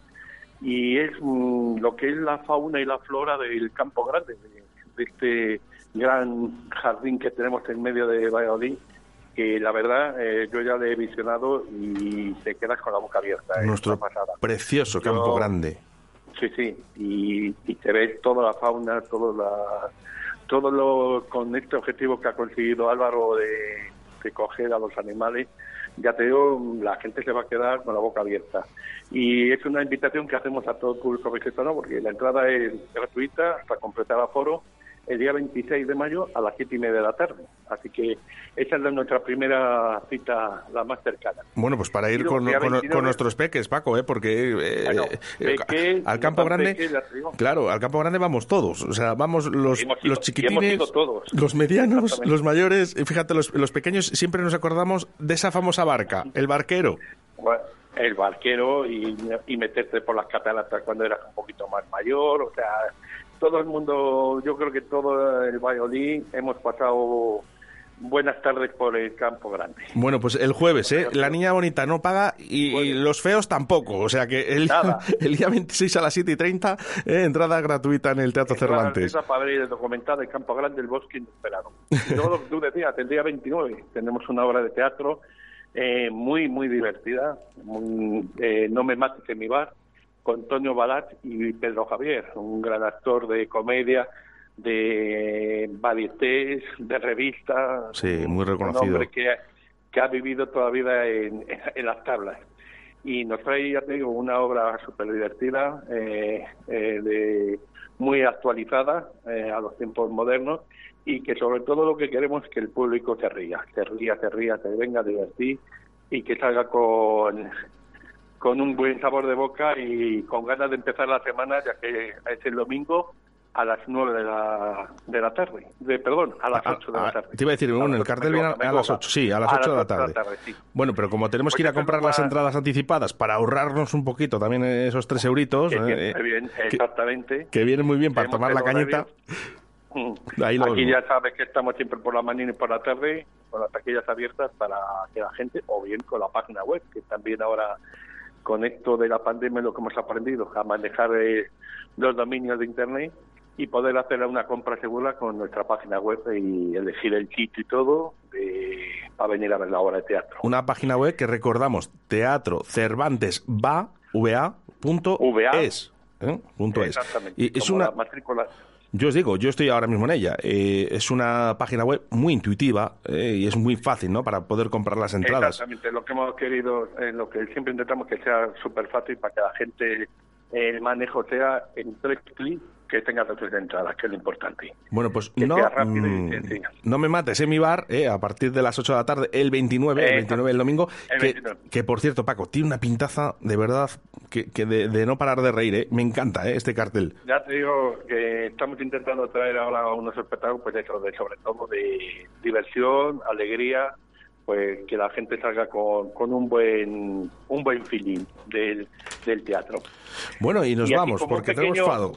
y es mm, lo que es la fauna y la flora del Campo Grande, de, de este gran jardín que tenemos en medio de Valladolid, que la verdad eh, yo ya le he visionado y te quedas con la boca abierta. es Nuestro pasada. precioso Campo Yo- Grande. Sí, sí, y, y te ves toda la fauna, todo, la, todo lo con este objetivo que ha conseguido Álvaro de, coger a los animales, ya te digo, la gente se va a quedar con la boca abierta. Y es una invitación que hacemos a todo el público visitano, porque la entrada es gratuita hasta completar aforo el día 26 de mayo a las 7 y media de la tarde. Así que esa es nuestra primera cita, la más cercana. Bueno, pues para ir con, el día con- 29 con nuestros peques, Paco, ¿eh? porque eh, eh, peques, al Campo Grande, peques, claro, al Campo Grande vamos todos, o sea, vamos los, ido- los chiquitines, todos. los medianos, los mayores, y fíjate, los, los pequeños siempre nos acordamos de esa famosa barca, el barquero. Bueno, el barquero y, y meterte por las cataratas cuando eras un poquito más mayor, o sea, todo el mundo, yo creo que todo el Valladolid hemos pasado buenas tardes por el Campo Grande. Bueno, pues el jueves, ¿eh? La niña bonita no paga y, y los feos tampoco. O sea que el, el día 26 a las 7 y 30, eh, entrada gratuita en el Teatro Cervantes. Para ver el documental del Campo Grande, el bosque inesperado. Luego lo que tú decías, el día 29 tenemos una obra de teatro eh, muy, muy divertida, muy, eh, No me mates en mi bar, con Antonio Balat y Pedro Javier, un gran actor de comedia, de varietés, de revistas. Sí, muy un reconocido. hombre que, que ha vivido toda la vida en, en las tablas. Y nos trae, ya te digo, una obra súper divertida, eh, eh, de, muy actualizada eh, a los tiempos modernos y que sobre todo lo que queremos es que el público se ría, se ría, se ría, se venga a divertir y que salga con, con un buen sabor de boca y con ganas de empezar la semana, ya que es el domingo a las 9 de la, de la tarde, de, perdón, a las 8 de la tarde. Te iba a decir, bueno, el cartel viene a, las 8, sí, a las 8 de la tarde. sí. Bueno, pero como tenemos que ir a Pues comprar las entradas anticipadas para ahorrarnos un poquito también esos 3 euritos, Que eh, viene bien, que- exactamente. que vienen muy bien para tomar la cañita. Ahí lo Aquí ya sabes que estamos siempre por la mañana y por la tarde con las taquillas abiertas para que la gente, o bien con la página web, que también ahora con esto de la pandemia lo que hemos aprendido a manejar eh, los dominios de internet y poder hacer una compra segura con nuestra página web y elegir el sitio y todo eh, para venir a ver la obra de teatro. Una página web que recordamos, Teatro Cervantes va, va, punto es. ¿eh? Punto es. Exactamente. Y es como una, la matrícula. Yo os digo, yo estoy ahora mismo en ella. Eh, es una página web muy intuitiva eh, y es muy fácil, ¿no? Para poder comprar las entradas. Exactamente, lo que hemos querido, eh, lo que siempre intentamos que sea súper fácil para que la gente, eh, el manejo sea en tres clics que tenga las tres entradas, que es lo importante. Bueno, pues Que no, mm, no me mates en mi bar eh, a partir de las 8 de la tarde, el 29, el Exacto. 29 el domingo. El que, 29. que, por cierto, Paco, tiene una pintaza de verdad que, que de, de no parar de reír. eh. Me encanta eh, este cartel. Ya te digo que estamos intentando traer ahora unos espectáculos, pues eso, de, sobre todo de diversión, alegría, pues que la gente salga con, con un buen un buen feeling del, del teatro. Bueno, y nos Y vamos, porque pequeño- tenemos fado.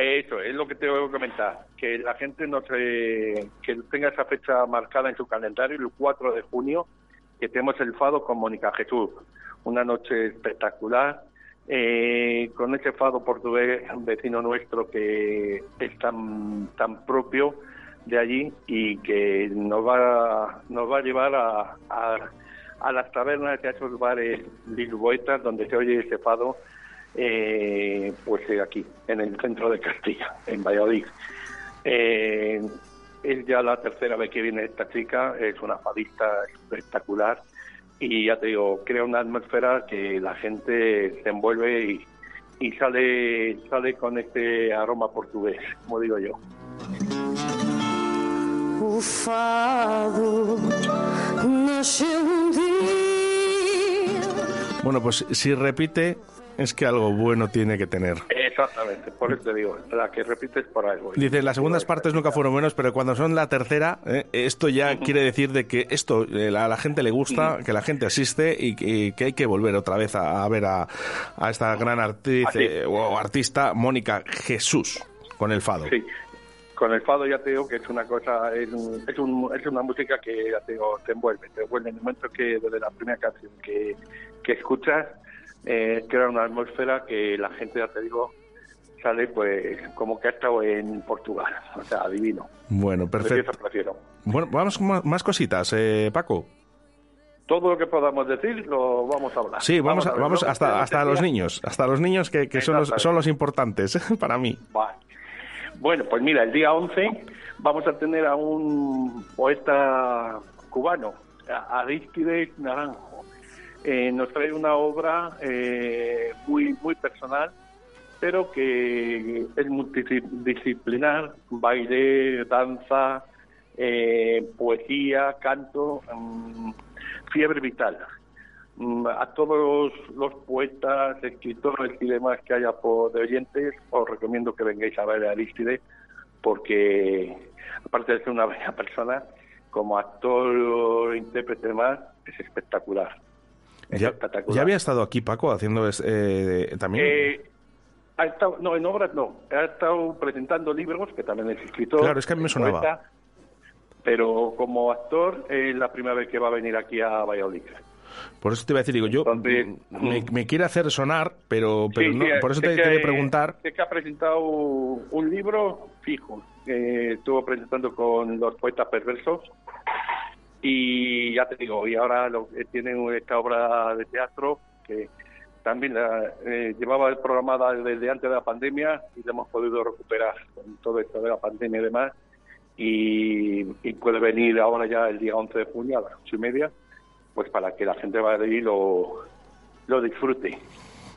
Eso es lo que te voy a comentar, que la gente no se, que tenga esa fecha marcada en su calendario, el 4 de junio, que tenemos el fado con Mónica Jesús, una noche espectacular, eh, con ese fado portugués vecino nuestro que es tan, tan propio de allí y que nos va, nos va a llevar a, a, las tabernas a esos bares lisboetas donde se oye ese fado eh, pues eh, aquí, en el centro de Castilla, en Valladolid. Eh, es ya la tercera vez que viene esta chica, es una fadista espectacular y ya te digo, crea una atmósfera que la gente se envuelve y, y sale, sale con este aroma portugués, como digo yo. O fado nasceu um dia. Bueno, pues si repite, es que algo bueno tiene que tener. Exactamente, por eso te digo, la que repites por algo. Dice, las segundas partes nunca fueron buenos, pero cuando son la tercera, eh, esto ya quiere decir de que esto eh, a la gente le gusta, que la gente asiste y que, y que hay que volver otra vez a, a ver a, a esta gran Así. eh, o artista, Mónica Jesús, con el fado. Sí, con el fado ya te digo que es una cosa, es, un- es, un- es una música que ya te digo, te envuelve, te envuelve en el momento que desde la primera canción que, que escuchas, eh, crea una atmósfera que la gente, ya te digo, sale pues como que ha estado en Portugal, o sea, divino. Bueno, perfecto. Prefiero, prefiero. Bueno, vamos con más cositas, eh, Paco. Todo lo que podamos decir lo vamos a hablar. Sí, vamos, a- ver, vamos hasta, hasta los niños, hasta los niños que, que son, los, son los importantes para mí. Vale. Bueno, pues mira, el día 11 vamos a tener a un poeta cubano, a- Aristides Naranjo. Eh, nos trae una obra eh, muy, muy personal, pero que es multidisciplinar, baile, danza, eh, poesía, canto, mm, fiebre vital. Mm, A todos los poetas, escritores y demás que haya por de oyentes, os recomiendo que vengáis a ver a Aristide, porque aparte de ser una bella persona, como actor intérprete y demás, es espectacular. Es Ya, espectacular. ya había estado aquí, Paco, haciendo es- eh, también. Eh, ha estado, no, en obras no. Ha estado presentando libros, que también es escritor. Claro, es que a mí me es sonaba. poeta, pero como actor es la primera vez que va a venir aquí a Valladolid. Por eso te iba a decir, digo, yo me, me quiere hacer sonar, pero, pero Sí, no, sí, por eso te que- quería preguntar. sé que ha presentado un libro fijo. que estuvo presentando con los poetas perversos. Y ya te digo, y ahora lo, eh, tiene esta obra de teatro que también la eh, llevaba programada desde antes de la pandemia y la hemos podido recuperar con todo esto de la pandemia y demás. Y, y puede venir ahora ya el día 11 de junio a las ocho y media, pues para que la gente vaya y lo, lo disfrute.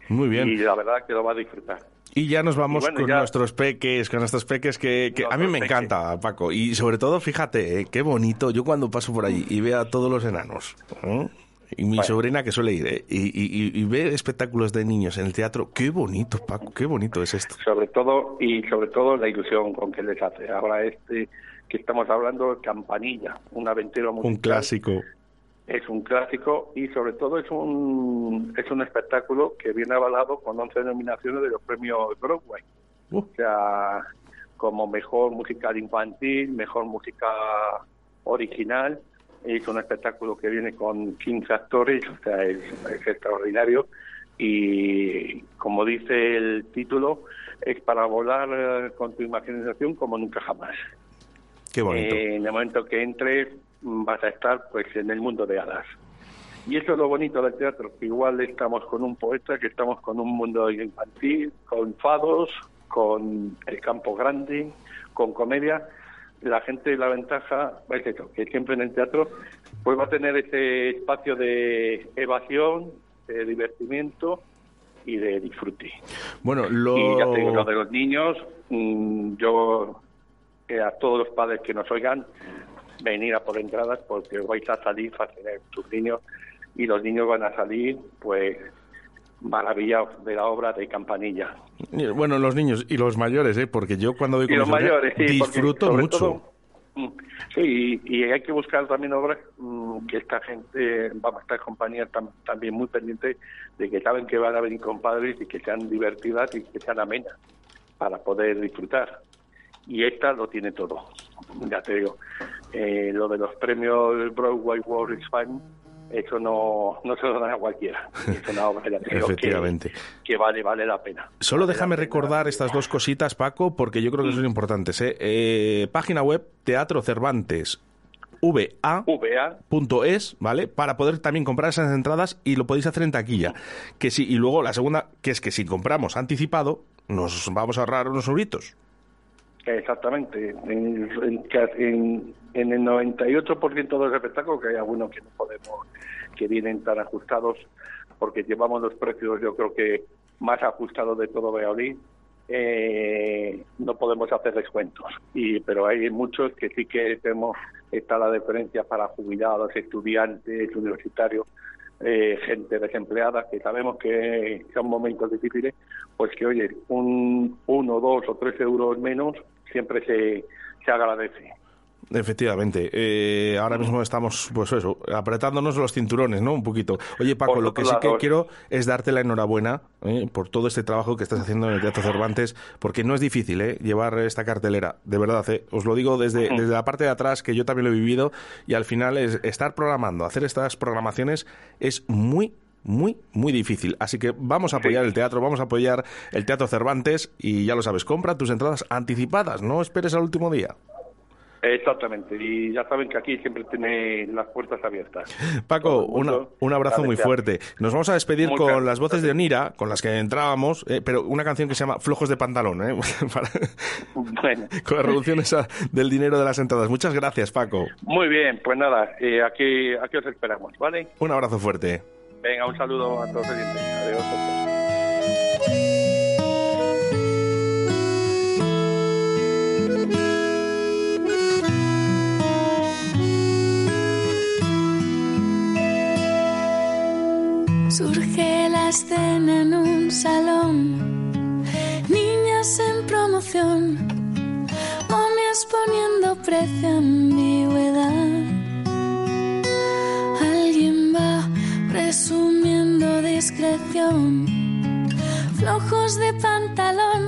Muy bien. Y la verdad que lo va a disfrutar. Y ya nos vamos bueno, con ya- nuestros peques, con nuestros peques que, que a mí me encanta, Paco. Y sobre todo, fíjate, eh, qué bonito. Yo cuando paso por allí y veo a todos los enanos, ¿eh? y mi sobrina que suele ir, ¿eh? y, y- y- y ve espectáculos de niños en el teatro, qué bonito, Paco, qué bonito es esto. sobre todo y sobre todo la ilusión con que les hace. Ahora este que estamos hablando, Campanilla, un aventero musical. Un clásico. Es un clásico y sobre todo es un es un espectáculo que viene avalado con 11 nominaciones de los premios Broadway. O sea, como mejor musical infantil, mejor música original. Es un espectáculo que viene con 15 actores, o sea, es, es extraordinario. y como dice el título, es para volar eh, con tu imaginación como nunca jamás. Qué bonito. Eh, en el momento que entres vas a estar pues en el mundo de hadas. Y eso es lo bonito del teatro, que igual estamos con un poeta, que estamos con un mundo infantil, con fados, con el campo grande, con comedia. La gente, la ventaja es eso, que siempre en el teatro pues va a tener ese espacio de evasión, de divertimiento y de disfrute. Bueno, lo... Y ya te digo, lo de los niños, mm, yo eh, a todos los padres que nos oigan, venir a por entradas porque vais a salir fácil tus niños y los niños van a salir pues maravillados de la obra de Campanilla. Bueno, los niños y los mayores, ¿eh? porque yo cuando doy Y los conferencia mayores, sí, porque disfruto mucho. todo, mm, Sí, y, hay que buscar también obras mm, que esta gente, vamos, estas compañías tam- también muy pendientes de que saben que van a venir compadres y que sean divertidas y que sean amenas para poder disfrutar. Y esta lo tiene todo, ya te digo. Eh, lo de los premios Broadway World Fan, eso no, no se lo dan a cualquiera. Es una obra, ya te digo, que, Efectivamente. que vale, vale la pena. Solo déjame recordar estas dos cositas, Paco, porque yo creo que son importantes. ¿eh? Eh, página web Teatro Cervantes VA. .es, ¿vale? Para poder también comprar esas entradas y lo podéis hacer en taquilla. Que sí, y luego la segunda, que es que si compramos anticipado, nos vamos a ahorrar unos euritos. Exactamente. En, en- en- el 98% de los espectáculos, que hay algunos que no podemos, que vienen tan ajustados, porque llevamos los precios, yo creo que más ajustados de todo Valladolid, eh, no podemos hacer descuentos. Y, pero hay muchos que sí que tenemos, está la diferencia para jubilados, estudiantes, universitarios, eh, gente desempleada, que sabemos que son momentos difíciles, pues que, oye, un uno, dos o tres euros menos siempre se, se agradece. Efectivamente. Eh, ahora mismo estamos, pues eso, apretándonos los cinturones, ¿no? Un poquito. Oye, Paco, lo que sí que quiero es darte la enhorabuena ¿eh? por todo este trabajo que estás haciendo en el Teatro Cervantes, porque no es difícil ¿eh? llevar esta cartelera, de verdad. ¿eh? Os lo digo desde, desde la parte de atrás, que yo también lo he vivido, y al final es estar programando, hacer estas programaciones es muy muy, muy difícil. Así que vamos a apoyar el teatro, vamos a apoyar el Teatro Cervantes y ya lo sabes, compra tus entradas anticipadas, no esperes al último día. Exactamente. Y ya saben que aquí siempre tiene las puertas abiertas. Paco, una- un abrazo muy fuerte. Nos vamos a despedir Muchas con las voces de Onira, con las que entrábamos, eh, pero una canción que se llama Flojos de Pantalón, ¿eh? Para- Bueno, con la reducción esa del dinero de las entradas. Muchas gracias, Paco. muy bien, pues nada, eh, aquí, aquí os esperamos, ¿vale? Un abrazo fuerte. Venga, un saludo a todos los oyentes. Adiós. Surge la escena en un salón, niñas en promoción, momias poniendo precio a ambigüedad. Alguien va presumiendo discreción, flojos de pantalón,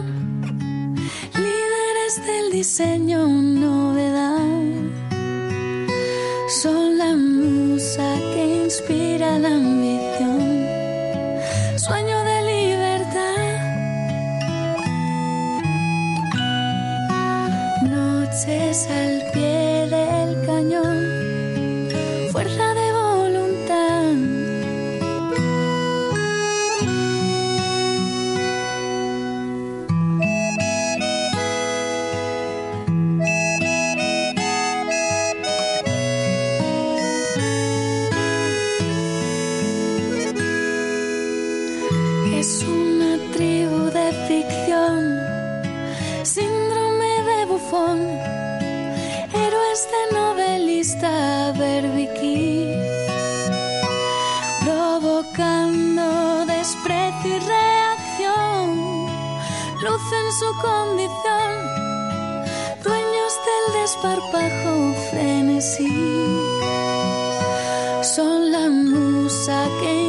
líderes del diseño, novedad. Son la musa que inspira la ambición, sueño de libertad. Noches al pie del cañón, novelista berbiquí, provocando desprecio y reacción, luz en su condición, dueños del desparpajo frenesí. Son la musa que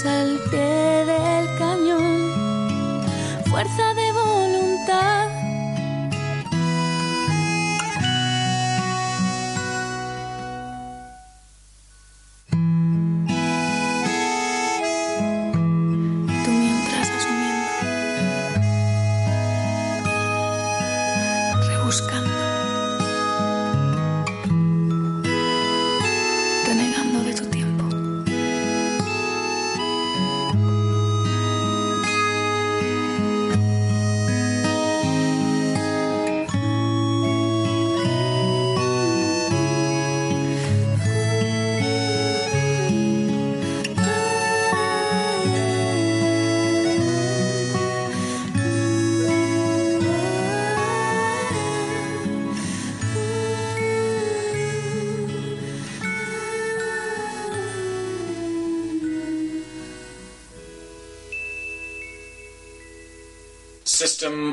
Pie del cañón, fuerza de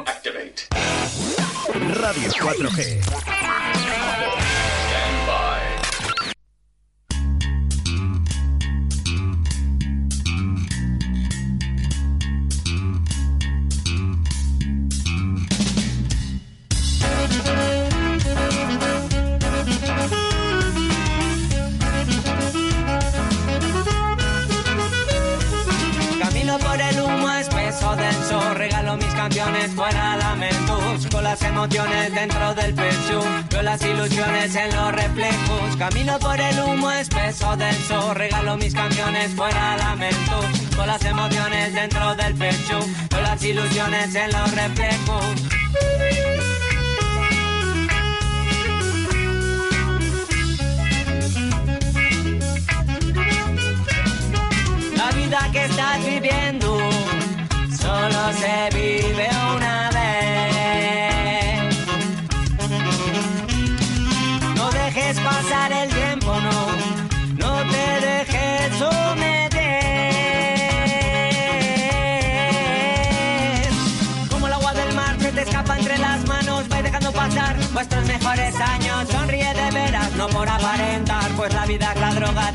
activate. Radio 4G. Ilusiones en los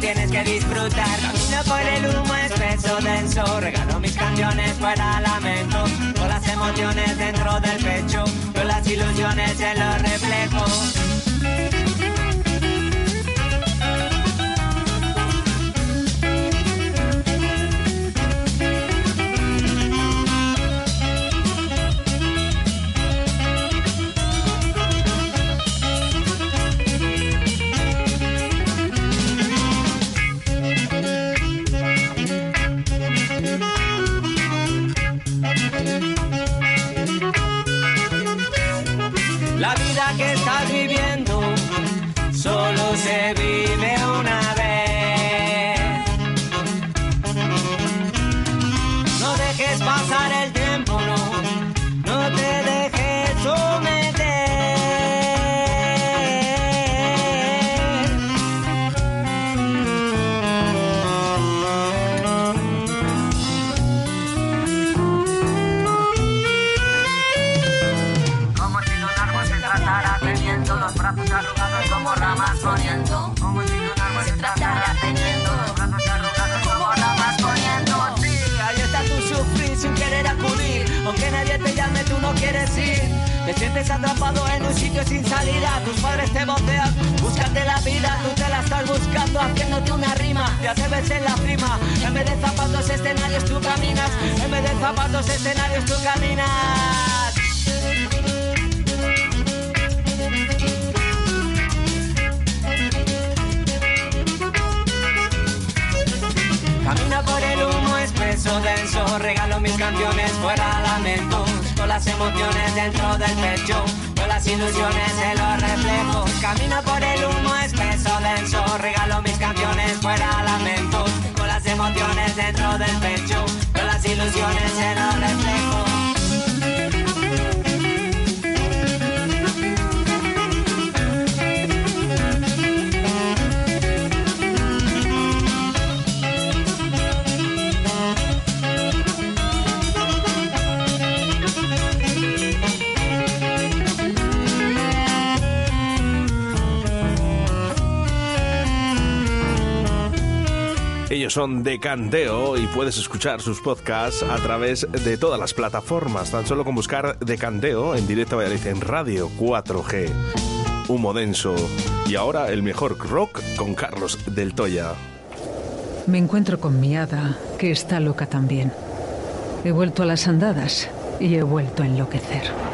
tienes que disfrutar. Camino por el humo espeso, denso, regalo mis canciones fuera lamentos, con las emociones dentro del pecho, con las ilusiones en los reflejos. Te sientes atrapado en un sitio sin salida. Tus padres te botean, búscate la vida. Tú te la estás buscando haciéndote una rima. Te atreves en la prima. En vez de zapatos, escenarios tú caminas. En vez de zapatos, escenarios tú caminas. Camina por el humo espeso denso, regalo mis canciones fuera lamentos, con las emociones dentro del pecho, con las ilusiones en los reflejos. Camina por el humo espeso denso, regalo mis canciones fuera lamentos, con las emociones dentro del pecho, con las ilusiones en los reflejos. Ellos son de Canteo y puedes escuchar sus podcasts a través de todas las plataformas, tan solo con buscar de Canteo en directo Valladolid en Radio 4G. Humo denso. Y ahora el mejor rock con Carlos del Toya. Me encuentro con mi hada, que está loca también. He vuelto a las andadas y he vuelto a enloquecer.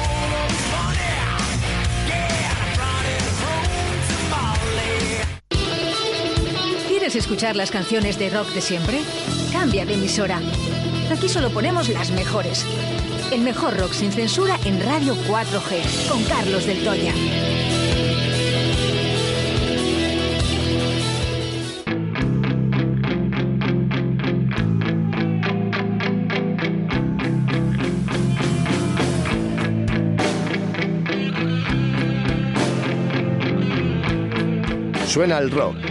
¿Quieres escuchar las canciones de rock de siempre? Cambia de emisora. Aquí solo ponemos las mejores. El mejor rock sin censura en Radio 4G, con Carlos del Toya. Suena el rock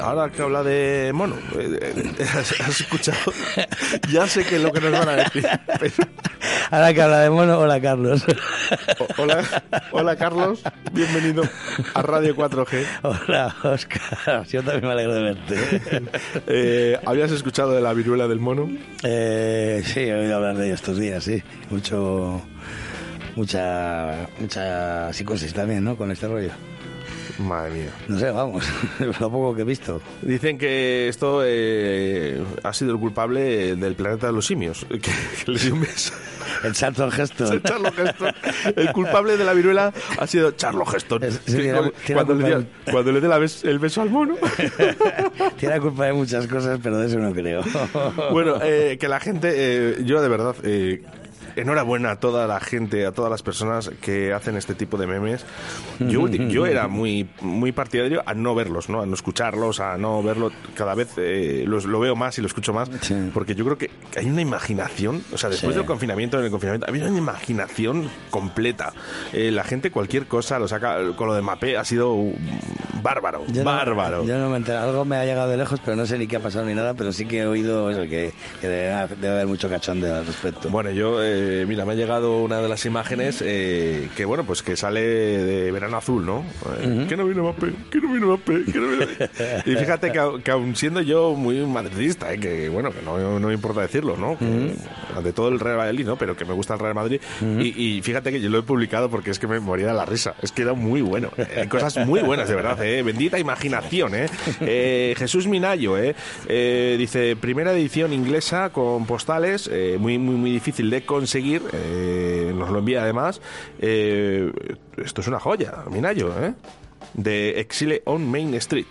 Ahora que habla de mono, eh, eh, ¿has escuchado? Ya sé que es lo que nos van a decir. pero- Ahora que habla de mono, hola Carlos. O- Hola, hola Carlos, bienvenido a Radio 4G. Hola Oscar, yo también me alegro de verte. Eh, ¿Habías escuchado de la viruela del mono? Eh, sí, he oído hablar de ello estos días, sí. Mucho, mucha, mucha psicosis también, ¿no? Con este rollo. Madre mía. No sé, vamos, lo poco que he visto. Dicen que esto eh, ha sido el culpable del planeta de los simios, que, que le dio un beso. El Charlton Heston. El Heston. El culpable de la viruela ha sido Charlo Heston. sí, Que tiene- cuando, tiene cuando le cuando dé la bes- el beso al mono. Tiene la culpa de muchas cosas, pero de eso no creo. Bueno, eh, que la gente, eh, yo de verdad, eh, enhorabuena a toda la gente, a todas las personas que hacen este tipo de memes. Yo, yo era muy, muy partidario a no verlos, ¿no? a no escucharlos, a no verlo. Cada vez eh, los- lo veo más y lo escucho más, porque yo creo que hay una imaginación, o sea, después Sí. del confinamiento, en el confinamiento, había una imaginación completa. Eh, la gente cualquier cosa lo saca, con lo de Mapé ha sido bárbaro, Yo no- bárbaro. yo no me entero. Algo me ha llegado de lejos, pero no sé ni qué ha pasado ni nada, pero sí que he oído eso, que, que debe, debe haber mucho cachondeo al respecto. Bueno, yo, eh, mira, me ha llegado una de las imágenes eh, que, bueno, pues que sale de verano azul, ¿no? Eh, Que no vino Mbappé, que no vino Mbappé, que no vino Y fíjate que, que aun siendo yo muy madridista, eh, que, bueno, que no, no me importa decirlo, ¿no? Que, De todo el Real Madrid, ¿no? Pero que me gusta el Real Madrid. y, y fíjate que yo lo he publicado porque es que me moría de la risa. Es que era muy bueno. Hay cosas muy buenas, de verdad, ¿eh? Bendita imaginación, ¿eh? Eh, Jesús Minayo, ¿eh? Eh, Dice, primera edición inglesa con postales, eh, muy, muy, muy difícil de conseguir. Eh, nos lo envía además. Eh, esto es una joya, Minayo, ¿eh? De Exile on Main Street.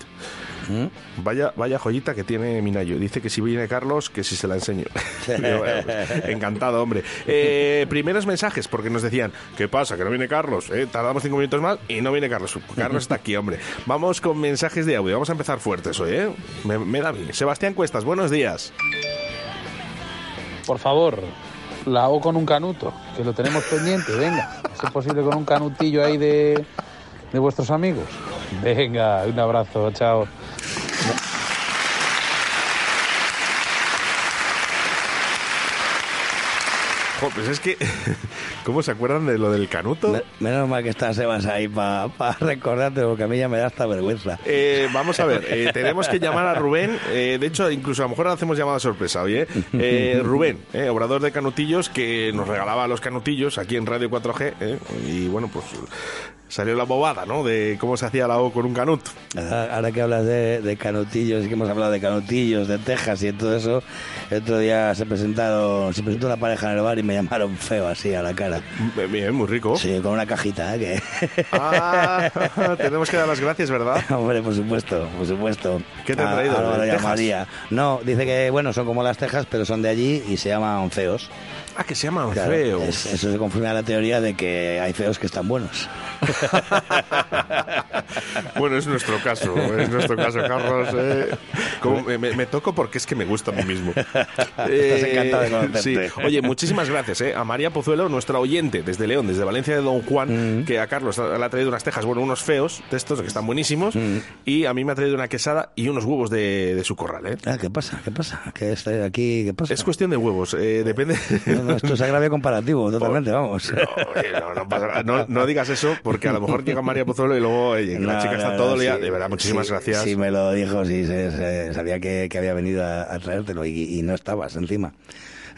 Vaya, vaya joyita que tiene Minayo. Dice que si viene Carlos, que si se la enseño. Bueno, pues, encantado, hombre. Eh, primeros mensajes, porque nos decían, ¿qué pasa? Que no viene Carlos. Eh, Tardamos cinco minutos más y no viene Carlos. Carlos está aquí, hombre. Vamos con mensajes de audio. Vamos a empezar fuertes hoy, ¿eh? Me, me da mí. Sebastián Cuestas, buenos días. Por favor, la O con un canuto, que lo tenemos pendiente, venga. Es posible con un canutillo ahí de, de vuestros amigos. Venga, un abrazo, chao. Pues es que, ¿cómo se acuerdan de lo del canuto? Menos mal que está Sebas ahí para recordarte, porque a mí ya me da hasta vergüenza. Eh, vamos a ver, eh, tenemos que llamar a Rubén. eh, de hecho, incluso a lo mejor hacemos llamada sorpresa hoy, ¿eh? Rubén, obrador de canutillos, que nos regalaba los canutillos aquí en Radio 4G. ¿eh? Y bueno, pues salió la bobada, ¿no? De cómo se hacía la O con un canut. Ahora que hablas de, de canutillos, y que hemos hablado de canutillos, de Texas y de todo eso, el otro día se presentaron, se presentó una pareja en el bar y me llamaron feo así a la cara. Bien, muy rico. Sí, con una cajita, ¿eh? Que... Ah, tenemos que dar las gracias, ¿verdad? Hombre, por supuesto, por supuesto. ¿Qué te han A- traído? a ¿De a? María. No, dice que, bueno, son como las Texas, pero son de allí y se llaman feos. Ah, que se llaman Claro, feos. es- eso se confirma la teoría de que hay feos que están buenos. Bueno, es nuestro caso, es nuestro caso, Carlos. eh. Como me, me- toco porque es que me gusta a mí mismo. Estás encantado de conocerte. sí. Oye, muchísimas gracias eh, a María Pozuelo, nuestra oyente desde León, desde Valencia de Don Juan, que a Carlos le ha traído unas tejas, bueno, unos feos de estos que están buenísimos, y a mí me ha traído una quesada y unos huevos de, de su corral. ¿eh? Ah, ¿Qué pasa? ¿Qué pasa? ¿Qué estoy aquí? ¿Qué pasa? Es cuestión de huevos, eh, depende. No, no, esto es agravio comparativo, totalmente, vamos. No, no pasa. No- no digas eso porque a lo mejor llega María Pozuelo y luego oye, que la chica está todo el día. sí, De verdad, muchísimas sí, gracias. Sí, me lo dijo, sí, sabía que, que había venido a, a traértelo y, y no estabas encima.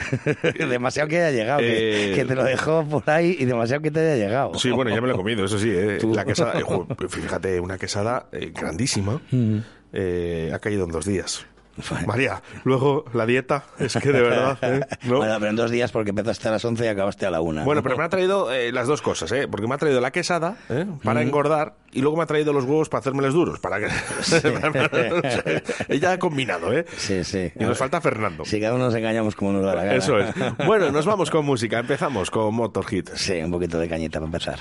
demasiado que haya llegado, que- Eh, que, te lo dejó por ahí y demasiado que te haya llegado. Sí, bueno, ya me lo he comido, eso sí. eh. La quesada, eh, fíjate, una quesada eh, grandísima. Mm. ha caído en dos días. María, luego la dieta, es que de verdad. ¿eh? ¿No? Bueno, pero en dos días porque empezaste a las 11 y acabaste a la 1. Bueno, pero me ha traído eh, las dos cosas, ¿eh? Porque me ha traído la quesada ¿eh? para Mm. engordar y luego me ha traído los huevos para hacérmelos duros. Para que... Ella ha combinado, ¿eh? Sí, sí. Y nos falta Fernando. Si cada uno nos engañamos como nos da la gana. Eso es. Bueno, nos vamos con música. Empezamos con Motorhit. Sí, un poquito de cañita para empezar.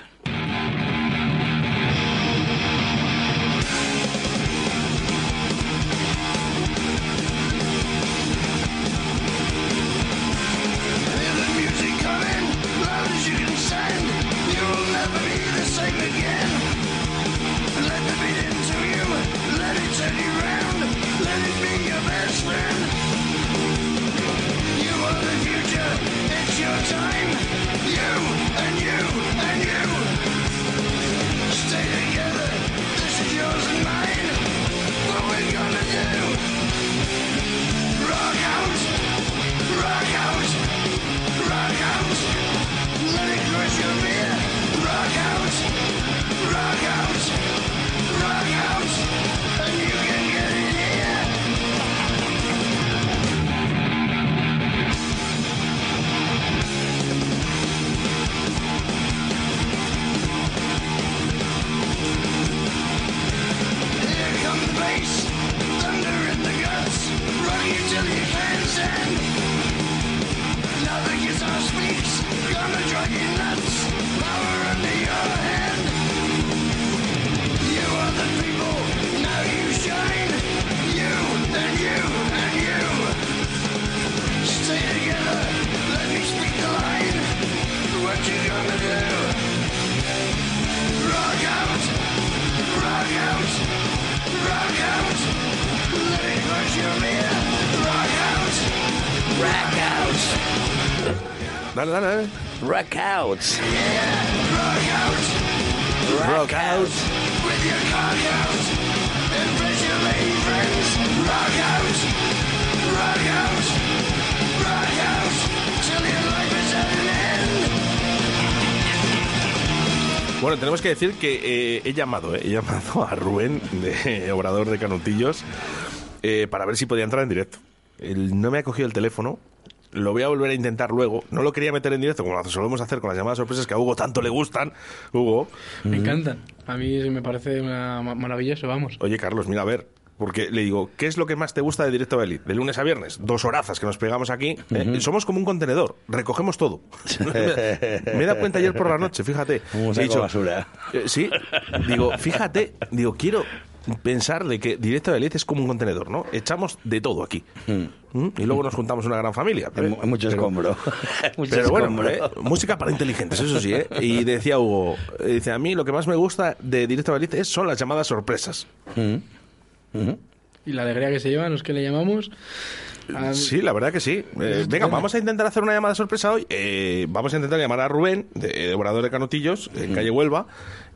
At an end. Bueno, tenemos que decir que eh, he llamado, eh, he llamado a Rubén, de Obrador de Canutillos, eh, para ver si podía entrar en directo. Él no me ha cogido el teléfono. Lo voy a volver a intentar luego. No lo quería meter en directo, como lo solemos hacer con las llamadas sorpresas que a Hugo tanto le gustan. Hugo. Me encantan. A mí me parece una maravilloso, vamos. Oye, Carlos, mira, a ver. Porque le digo, ¿qué es lo que más te gusta de Directo Belly? De lunes a viernes, dos horazas que nos pegamos aquí. ¿eh? Somos como un contenedor, recogemos todo. Me he dado cuenta ayer por la noche, fíjate. Un He dicho, basura. eh, sí, digo, fíjate, digo, quiero pensar de que Directo Belly es como un contenedor, ¿no? Echamos de todo aquí. ¿Mm? Y luego nos juntamos una gran familia. Hay mucho Pero- escombro. Pero bueno, escombro. eh, música para inteligentes, eso sí, ¿eh? Y decía Hugo, eh, dice, a mí lo que más me gusta de Directo Belly es- son las llamadas sorpresas. Y la alegría que se llevan los que le llamamos. A- Sí, la verdad que sí. Eh, venga, vamos a intentar hacer una llamada sorpresa hoy. Eh, vamos a intentar llamar a Rubén, de, de Obrador de Canutillos, en calle Huelva.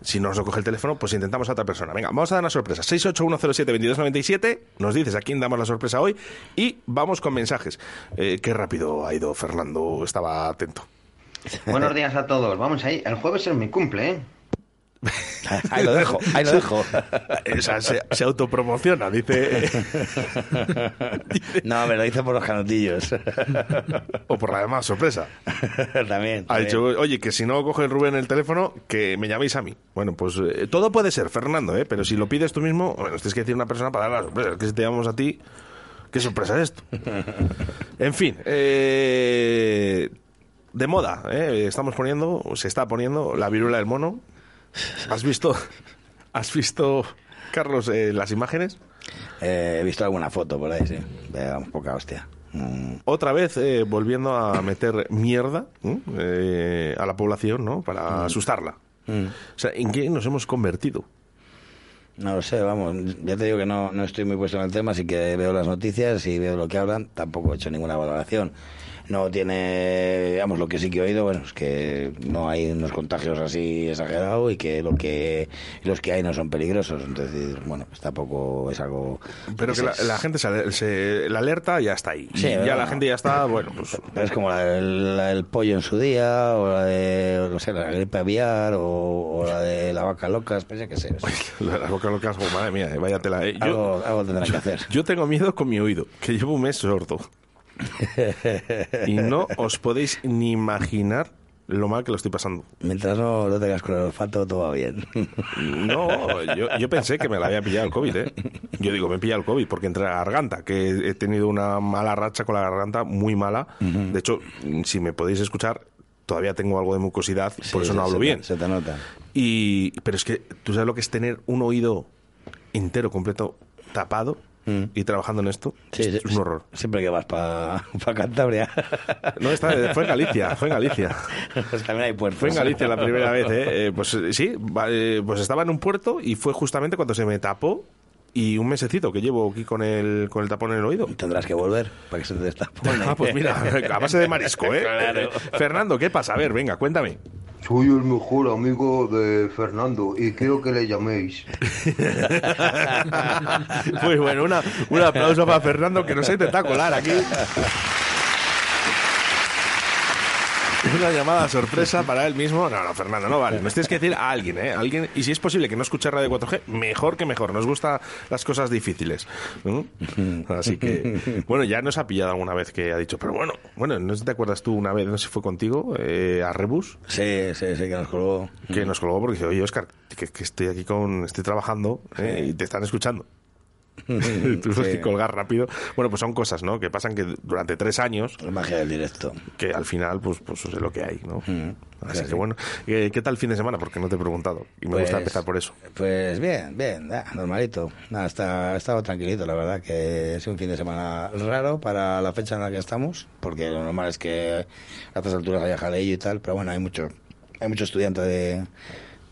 Si no nos lo coge el teléfono, pues intentamos a otra persona. Venga, vamos a dar una sorpresa. 681072297. Nos dices a quién damos la sorpresa hoy. Y vamos con mensajes. Eh, qué rápido ha ido Fernando. Estaba atento. Buenos días a todos. Vamos ahí. El jueves es mi cumple, ¿eh? Ahí lo dejo, ahí lo dejo. O sea, se, se autopromociona, dice. No, me lo hice por los canutillos. o por la llamada sorpresa. también. Ha también. dicho, oye, que si no coge Rubén el teléfono, que me llaméis a mí. Bueno, pues eh, todo puede ser, Fernando, ¿eh? pero si lo pides tú mismo, bueno, tienes que decir una persona para dar la sorpresa. Es que si te llamamos a ti, ¿qué sorpresa es esto? en fin, eh, de moda, ¿eh? estamos poniendo, se está poniendo la viruela del mono. ¿Has visto? ¿Has visto, Carlos, eh, las imágenes? Eh, he visto alguna foto por ahí, sí. Veamos, poca hostia. Mm. Otra vez eh, volviendo a meter mierda ¿eh? A la población, ¿no? Para asustarla. Mm. O sea, ¿en qué nos hemos convertido? No lo sé, vamos, ya te digo que no, no estoy muy puesto en el tema, así que veo las noticias y veo lo que hablan, tampoco he hecho ninguna valoración. No tiene, digamos, lo que sí que he oído, bueno, es que no hay unos contagios así exagerados y que lo que los que hay no son peligrosos, entonces, bueno, pues tampoco es algo... Pero que la, la gente se, se- la alerta ya está ahí. Sí, Y ya la gente ya está, bueno, pues... Pero es como la la del pollo en su día, o la de, no sé, la gripe aviar, o, o la de la vaca loca, pues ya que sé. Las bocas locas, oh, madre mía, eh, vaya tela. eh. Yo, Algo, algo tendrán que hacer. yo tengo miedo con mi oído, que llevo un mes sordo. y no os podéis ni imaginar lo mal que lo estoy pasando. Mientras no lo tengas con el olfato, todo va bien. No, yo, yo pensé que me la había pillado el COVID, ¿eh? Yo digo, me he pillado el COVID porque entre la garganta, que he tenido una mala racha con la garganta, muy mala. De hecho, si me podéis escuchar, todavía tengo algo de mucosidad, por eso no se hablo te- bien. Se te nota. Y, pero es que, ¿tú sabes lo que es tener un oído entero, completo, tapado y trabajando en esto? Mm. Sí, es, un horror. Siempre que vas para Cantabria. No, esta, fue en Galicia, fue en Galicia. pues también hay puertos. Fue en Galicia la primera vez, ¿eh? Eh, pues eh, sí, eh, pues estaba en un puerto y fue justamente cuando se me tapó y un mesecito que llevo aquí con el, con el tapón en el oído. Tendrás que volver para que se te destape. Ah, pues mira, a base de marisco, ¿eh? Claro. Fernando, ¿qué pasa? A ver, venga, cuéntame. Soy el mejor amigo de Fernando y quiero que le llaméis. Muy bueno, una- un aplauso para Fernando que nos ha intentado colar aquí. Una llamada sorpresa para él mismo. No, no, Fernando, no vale. Nos tienes que decir a alguien, ¿eh? Alguien, y si es posible que no escuche Radio 4G, mejor que mejor. Nos gustan las cosas difíciles. ¿no? Así que, bueno, ya nos ha pillado alguna vez que ha dicho, pero bueno, bueno, ¿no te acuerdas tú una vez, no sé si fue contigo, eh, a Rebus? Sí, sí, sí, que nos colgó. Que nos colgó porque dice, oye, Oscar, que, que estoy aquí con, estoy trabajando eh, y te están escuchando. Tuvimos Sí. que colgar rápido. Bueno, pues son cosas, ¿no? Que pasan que durante tres años. La magia del directo. Que al final, pues, pues es lo que hay, ¿no? Así sí, que sí. bueno. Eh, ¿Qué tal el fin de semana? Porque no te he preguntado. Y me gusta Pues- empezar por eso. Pues bien, bien, ah, normalito. Nada, está, ha estado tranquilito, la verdad, que es un fin de semana raro para la fecha en la que estamos, porque lo normal es que a estas alturas haya jaleillo y tal, pero bueno, hay mucho, hay mucho estudiante de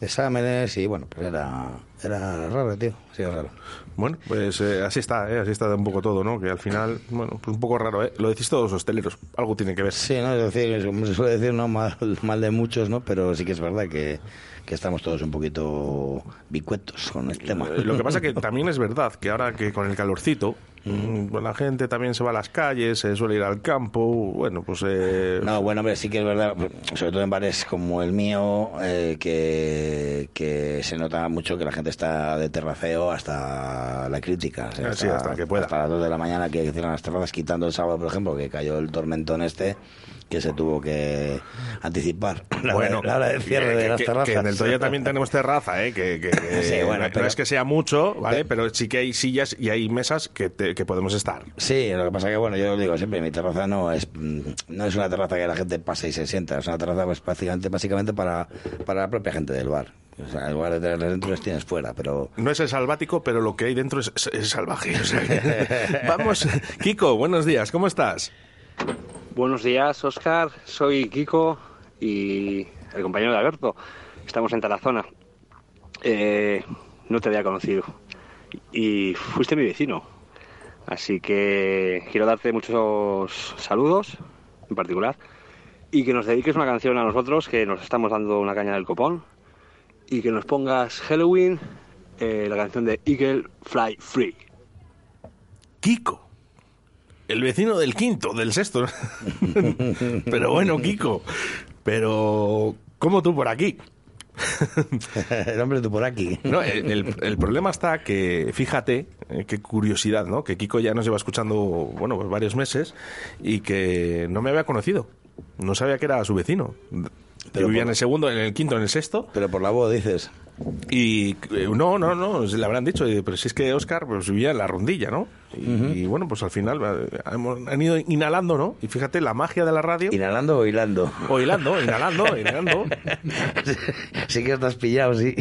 exámenes y bueno, pues era, era raro, tío, sí, raro. Bueno, pues eh, así está, ¿eh? Así está un poco todo, ¿no? Que al final, bueno, pues un poco raro, ¿eh? Lo decís todos los hosteleros. Algo tiene que ver. Sí, no, es decir, como se suele decir, no mal, mal de muchos, ¿no? Pero sí que es verdad que, que estamos todos un poquito bicuetos con el tema. Lo que pasa que también es verdad que ahora que con el calorcito, la gente también se va a las calles, se suele ir al campo, bueno, pues... eh, No, bueno, hombre, sí que es verdad, sobre todo en bares como el mío, eh, que, que se nota mucho que la gente está de terraceo hasta la crítica. o sea, Ah, sí, hasta que pueda. Hasta las 2 de la mañana que cierran las terrazas, quitando el sábado, por ejemplo, que cayó el tormentón este, que se tuvo que anticipar la, hora- la hora del cierre que- de las que- terrazas. que en el Toya también tenemos terraza, ¿eh? Que, Sí, bueno, no, pero- es que sea mucho, ¿vale? Pero sí que hay sillas y hay mesas que, te- que podemos estar. Sí, lo que pasa que, bueno, yo lo digo siempre, mi terraza no es mm, no es una terraza que la gente pase y se sienta, es una terraza pues, básicamente, básicamente para, para la propia gente del bar. O sea, en lugar de tenerles dentro, les tienes fuera, pero... No es el salvático, pero lo que hay dentro es, es- es salvaje. o sea Vamos, Kiko, buenos días, ¿cómo estás? Buenos días, Oscar. Soy Kiko y el compañero de Alberto. Estamos en Tarazona. Eh, no te había conocido y fuiste mi vecino. Así que quiero darte muchos saludos, en particular, y que nos dediques una canción a nosotros, que nos estamos dando una caña del copón, y que nos pongas Halloween, eh, la canción de Eagle Fly Free. Kiko. El vecino del quinto, del sexto. pero bueno, Kiko. Pero, ¿cómo tú por aquí? el hombre tú por aquí. No, el, el- el problema está que, fíjate, eh, qué curiosidad, ¿no? Que Kiko ya nos lleva escuchando, bueno, pues varios meses y que no me había conocido. No sabía que era su vecino. Pero vivía por- en el segundo, en el quinto, en el sexto. Pero por la voz dices. Y eh, no, no, no, le habrán dicho, eh, pero si es que Oscar pues, vivía en la rondilla, ¿no? Y, y bueno, pues al final eh, hemos, han ido inhalando, ¿no? Y fíjate, la magia de la radio. ¿Inhalando o hilando? O hilando, inhalando, inhalando. sí que estás pillado, sí.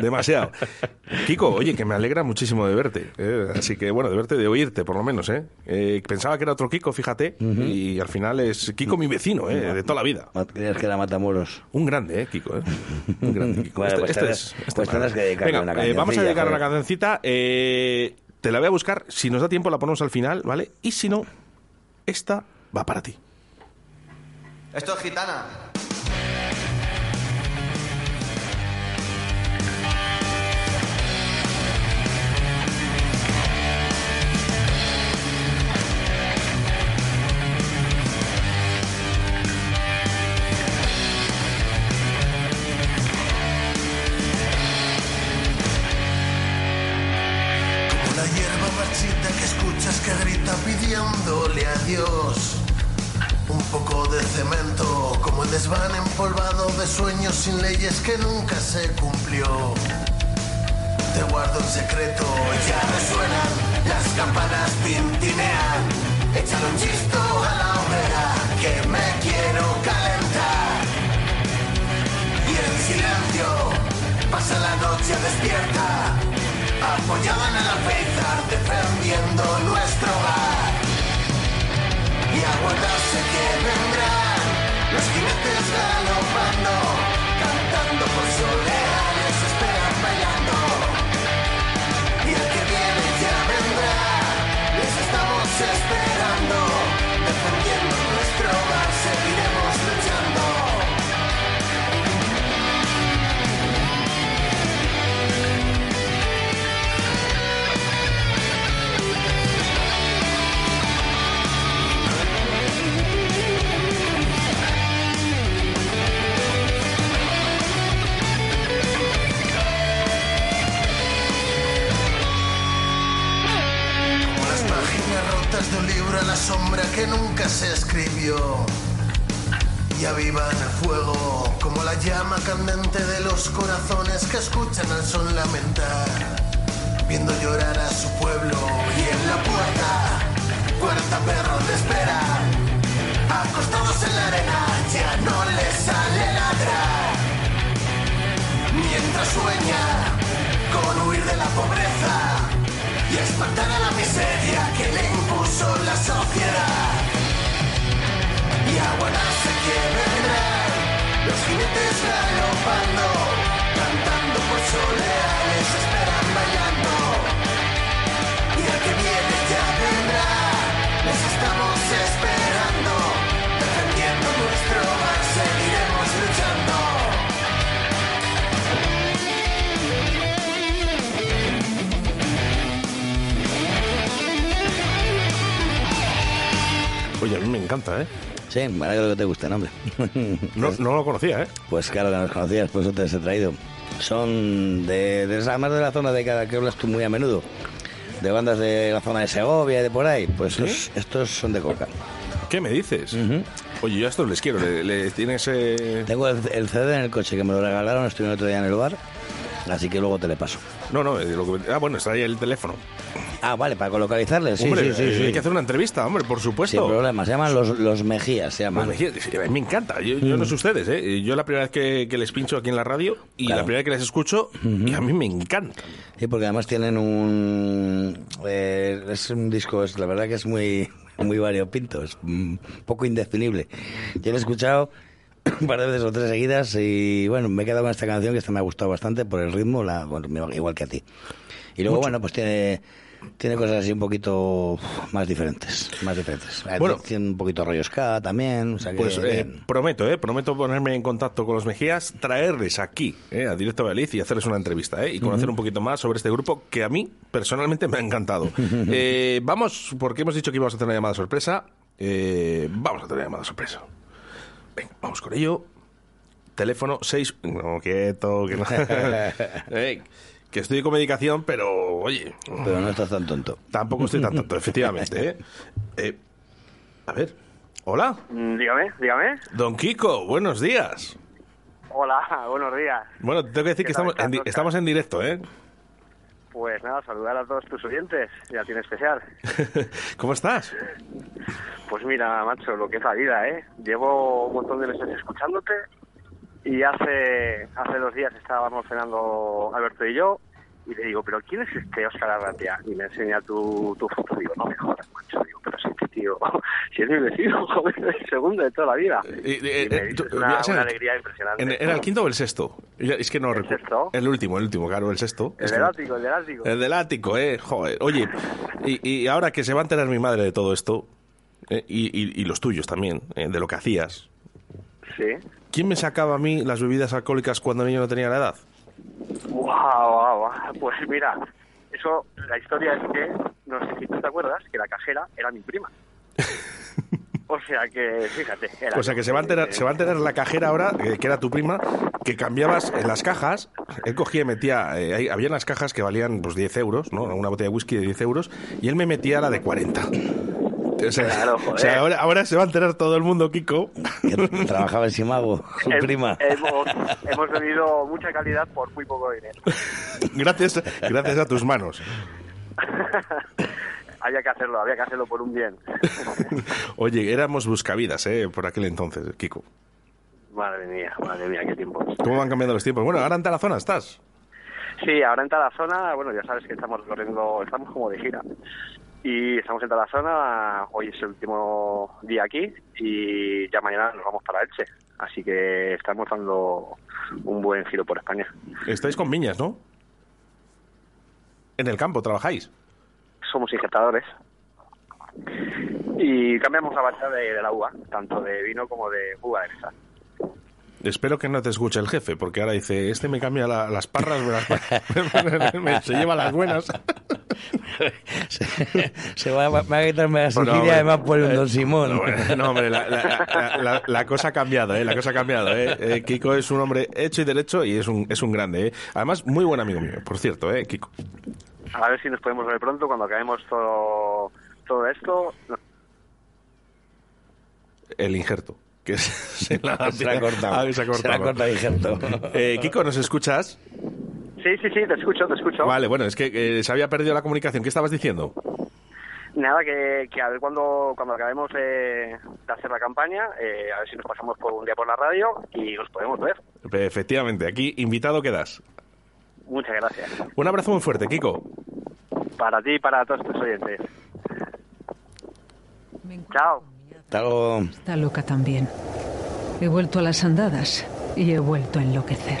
Demasiado. Kiko, oye, que me alegra muchísimo de verte. ¿eh? Así que, bueno, de verte, de oírte, por lo menos, ¿eh? Eh, pensaba que era otro Kiko, fíjate, y al final es Kiko mi vecino, ¿eh? De toda la vida. Creías que era Matamoros. Un grande, ¿eh, Kiko? ¿eh? Un grande, Kiko. Bueno, pues tendrás- es- este pues es tendrás que dedicarle Venga, una cancioncilla, vamos a dedicar una cancioncita. eh, te la voy a buscar. Si nos da tiempo, la ponemos al final, ¿vale? Y si no, esta va para ti. Esto es gitana. Sí, me que te guste, ¿no, hombre. No, no lo conocía, ¿eh? Pues claro que no los conocías, pues eso te los he traído. Son de, de esa más de la zona de cada que hablas tú muy a menudo. De bandas de la zona de Segovia y de por ahí. Pues ¿Sí? estos, estos son de coca. ¿Qué me dices? Oye, yo a estos les quiero. ¿Le, le tienes eh, Tengo el, el CD en el coche que me lo regalaron, estuve el otro día en el bar. Así que luego te le paso. No, no, eh, lo que- ah, bueno, está ahí el teléfono. Ah, vale, para colocalizarles. Sí, hombre, sí, sí, sí. hay que hacer una entrevista, hombre, por supuesto. Sin problema, se llaman los, los Mejías, se llaman. Pues me, sí, me encanta. Yo, yo no sé ustedes, ¿eh? Yo la primera vez que, que les pincho aquí en la radio y Claro. la primera vez que les escucho, y a mí me encanta. Sí, porque además tienen un... eh, es un disco, es, la verdad que es muy, muy variopinto, es un poco indefinible. Yo lo he escuchado un par de veces o tres seguidas y bueno, me he quedado con esta canción que esta me ha gustado bastante por el ritmo, la, bueno, igual que a ti. Y luego, Mucho. bueno, pues tiene... Tiene cosas así un poquito más diferentes, más diferentes. Eh, Bueno. tiene un poquito rollo ska también, o sea que Pues eh, prometo, ¿eh? Prometo ponerme en contacto con los Mejías, traerles aquí, ¿eh? a Directo Valladolid y hacerles una entrevista, ¿eh? Y conocer un poquito más sobre este grupo que a mí, personalmente, me ha encantado. Eh, vamos, porque hemos dicho que íbamos a hacer una llamada sorpresa. eh, vamos a hacer una llamada sorpresa. Venga, vamos con ello. Teléfono 6... No, quieto, que no... Que estoy con medicación, pero, oye... Pero no estás tan tonto. Tampoco estoy tan tonto, efectivamente, ¿eh? Eh, a ver, hola. Mm, Dígame, dígame. Don Kiko, buenos días. Hola, buenos días. Bueno, te tengo que decir que ¿Qué tal estamos en, estamos en directo, ¿eh? Pues nada, saludar a todos tus oyentes y a ti en especial. ¿Cómo estás? Pues mira, macho, lo que es la vida, ¿eh? Llevo un montón de meses escuchándote y hace hace dos días estábamos cenando Alberto y yo y le digo, ¿pero quién es este Óscar Arratia? Y me enseña tu, tu foto. Digo, no me jodas, macho. Digo, pero si este tío, si es mi vecino, joder, el segundo de toda la vida. Eh, Y eh, me eh, dices tú- una, ¿es en una el- alegría impresionante. ¿En- ¿Era el quinto o el sexto? Es que no recuerdo. sexto? El último, el último, claro, el sexto. El Es del que- ático, el del ático. El del ático, eh. Joder. Oye, y, y ahora que se va a enterar mi madre de todo esto, y, y- y los tuyos también, eh, de lo que hacías, Sí. ¿Quién me sacaba a mí las bebidas alcohólicas cuando niño no tenía la edad? Guau, guau, guau. Pues mira, eso, la historia es que, no sé si tú te acuerdas, que la cajera era mi prima. O sea que, fíjate, era O sea que se va a enterar, se va a enterar la cajera ahora, eh, que era tu prima, que cambiabas en las cajas, él cogía y metía, eh, había unas cajas que valían pues 10 euros, ¿no? Una botella de whisky de 10 euros, y él me metía la de 40. O sea, Claro, o joder. sea, ahora, ahora se va a enterar todo el mundo, Kiko. Trabajaba en Simago, su Hem- prima. Hemos, hemos bebido mucha calidad por muy poco dinero. Gracias, gracias a tus manos. había que hacerlo, había que hacerlo por un bien. Oye, éramos buscavidas, ¿eh? Por aquel entonces, Kiko. Madre mía, madre mía, qué tiempos. ¿Cómo van cambiando los tiempos? Bueno, ahora en Tarazona estás. Sí, ahora en Tarazona, bueno, ya sabes que estamos corriendo, estamos como de gira. Y estamos en Tarazona, hoy es el último día aquí y ya mañana nos vamos para Elche. Así que estamos dando un buen giro por España. Estáis con viñas, ¿no? En el campo trabajáis. Somos injetadores. Y cambiamos la variedad de, de la uva, tanto de vino como de uva de mesa. Espero que no te escuche el jefe, porque ahora dice, este me cambia la- las parras, me, las- me- se lleva las buenas. Se va, va a quitarme la Sicilia además por un Eh, Don Simón. No, no, hombre, la, la- la- la- la cosa ha cambiado, ¿eh? La cosa ha cambiado, ¿eh? Eh, Kiko es un hombre hecho y derecho y es un, es un grande, ¿eh? Además, muy buen amigo mío, por cierto, ¿eh? Kiko. A ver si nos podemos ver pronto cuando acabemos todo, todo esto. El injerto. Que se la, Se la ha cortado. Ah, se ha Se la ha cortado. Eh, Kiko, ¿nos escuchas? Sí, sí, sí, te escucho, te escucho. Vale, bueno, es que eh, se había perdido la comunicación. ¿Qué estabas diciendo? Nada, que, que a ver cuando, cuando acabemos de, de hacer la campaña, eh, a ver si nos pasamos por un día por la radio y nos podemos ver. Efectivamente, aquí invitado quedas. Muchas gracias. Un abrazo muy fuerte, Kiko. Para ti y para todos tus oyentes. Chao. Está loca también. He vuelto a las andadas y he vuelto a enloquecer.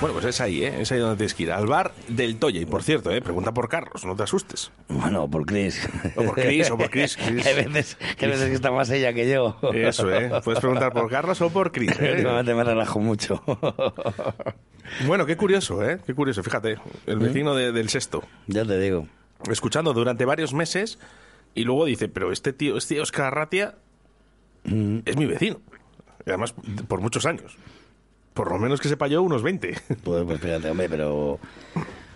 Bueno, pues es ahí, ¿eh? Es ahí donde tienes que ir. Al bar del Toya. Y por cierto, ¿eh? Pregunta por Carlos, no te asustes. Bueno, por Chris. O por Chris, o por Chris. Chris. hay, veces, hay veces que está más ella que yo. Eso, ¿eh? Puedes preguntar por Carlos o por Chris, ¿eh? Últimamente me relajo mucho. Bueno, qué curioso, ¿eh? Qué curioso. Fíjate, el vecino de- del sexto. Ya te digo. Escuchando durante varios meses y luego dice, pero este tío, este Oscar Arratia es mi vecino. Y además, por muchos años. Por lo menos que sepa yo, unos 20. Pues, pues fíjate, hombre, pero...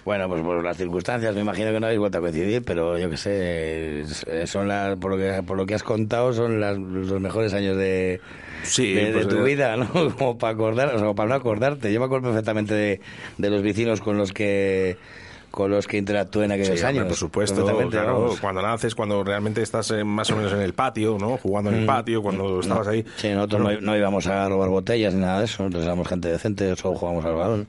Bueno, pues por las circunstancias, me imagino que no habéis vuelto a coincidir, pero yo qué sé, eh, son las, por lo que por lo que has contado, son las- los mejores años de, Sí, de, de pues, tu eh, vida, ¿no? Como para acordar, o sea, para no acordarte. Yo me acuerdo perfectamente de, de los vecinos con los que con los que interactué en aquellos Sí, años. por supuesto, claro, cuando naces, cuando realmente estás eh, más o menos en el patio, ¿no? Jugando en el Mm. patio, cuando estabas ahí. Sí, nosotros no, no íbamos a robar botellas ni nada de eso, nosotros éramos gente decente, solo jugábamos al balón.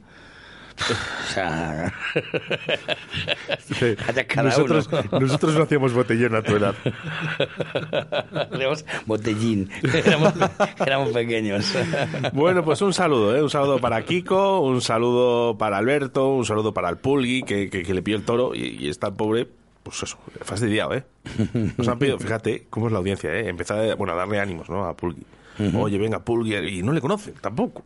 O sea, allá cada nosotros, uno. nosotros no hacíamos botellón a tu edad. Hacíamos botellín, éramos, éramos pequeños. Bueno, pues un saludo, ¿eh? Un saludo para Kiko, un saludo para Alberto, un saludo para el Pulgui, que, que, que le pilló el toro y, y está pobre, pues eso, fastidiado, ¿eh? Nos han pedido, fíjate cómo es la audiencia, ¿eh? Empezar bueno, a darle ánimos, ¿no? A Pulgui. Oye, venga, Pulgui, y no le conocen tampoco.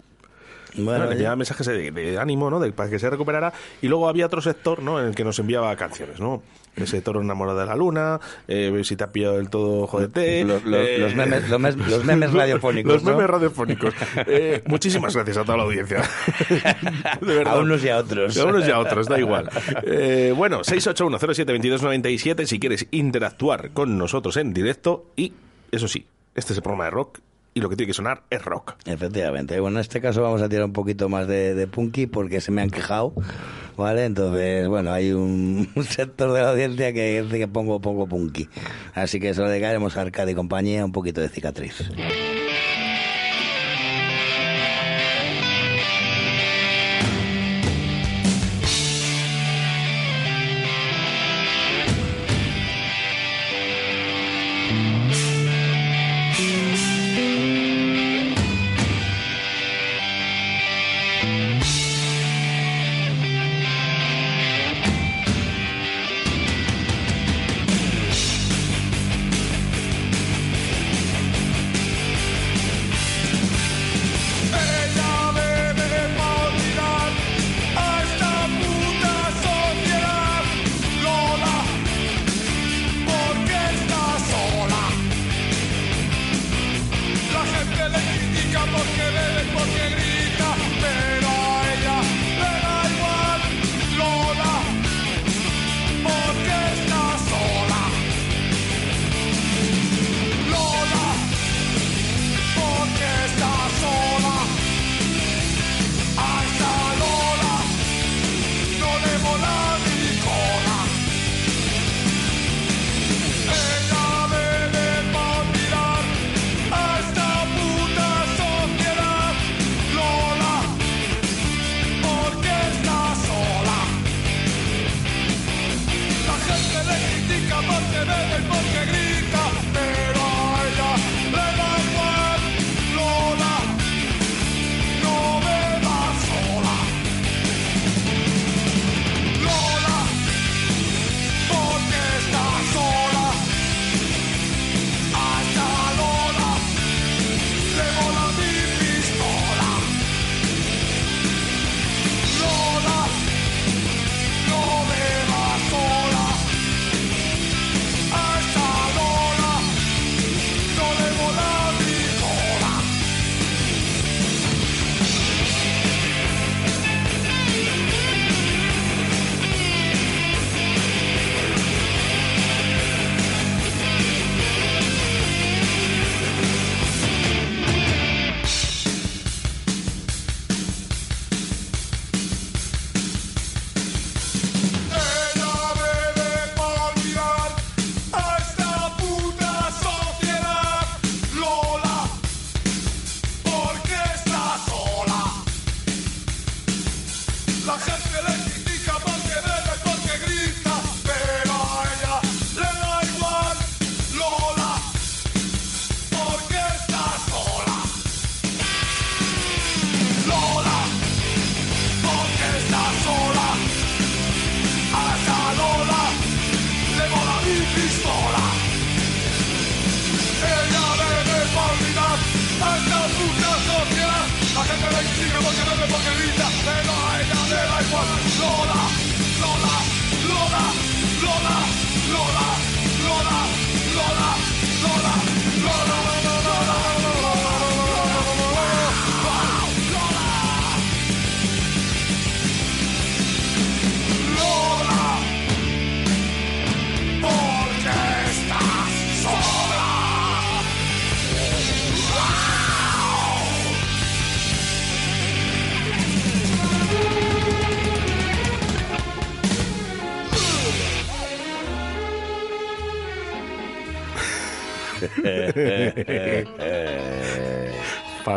Bueno, ¿no? Le enviaba mensajes de, de ánimo, ¿no? De- para que se recuperara. Y luego había otro sector, ¿no? En el que nos enviaba canciones, ¿no? Ese toro enamorado de la luna, eh, si te ha pillado del todo. Los- los- eh, los memes- los mes- los memes radiofónicos, Los ¿no? memes radiofónicos. Eh, muchísimas gracias a toda la audiencia. De verdad. A unos y a otros. A unos y a otros, da igual. Eh, bueno, 681072297 si quieres interactuar con nosotros en directo. Y, eso sí, este es el programa de rock y lo que tiene que sonar es rock. Efectivamente. Bueno, en este caso vamos a tirar un poquito más de, de punky porque se me han quejado, ¿vale? Entonces, bueno, hay un, un sector de la audiencia que dice que pongo, pongo punky. Así que se lo dedicaremos a Arcade y compañía, un poquito de cicatriz.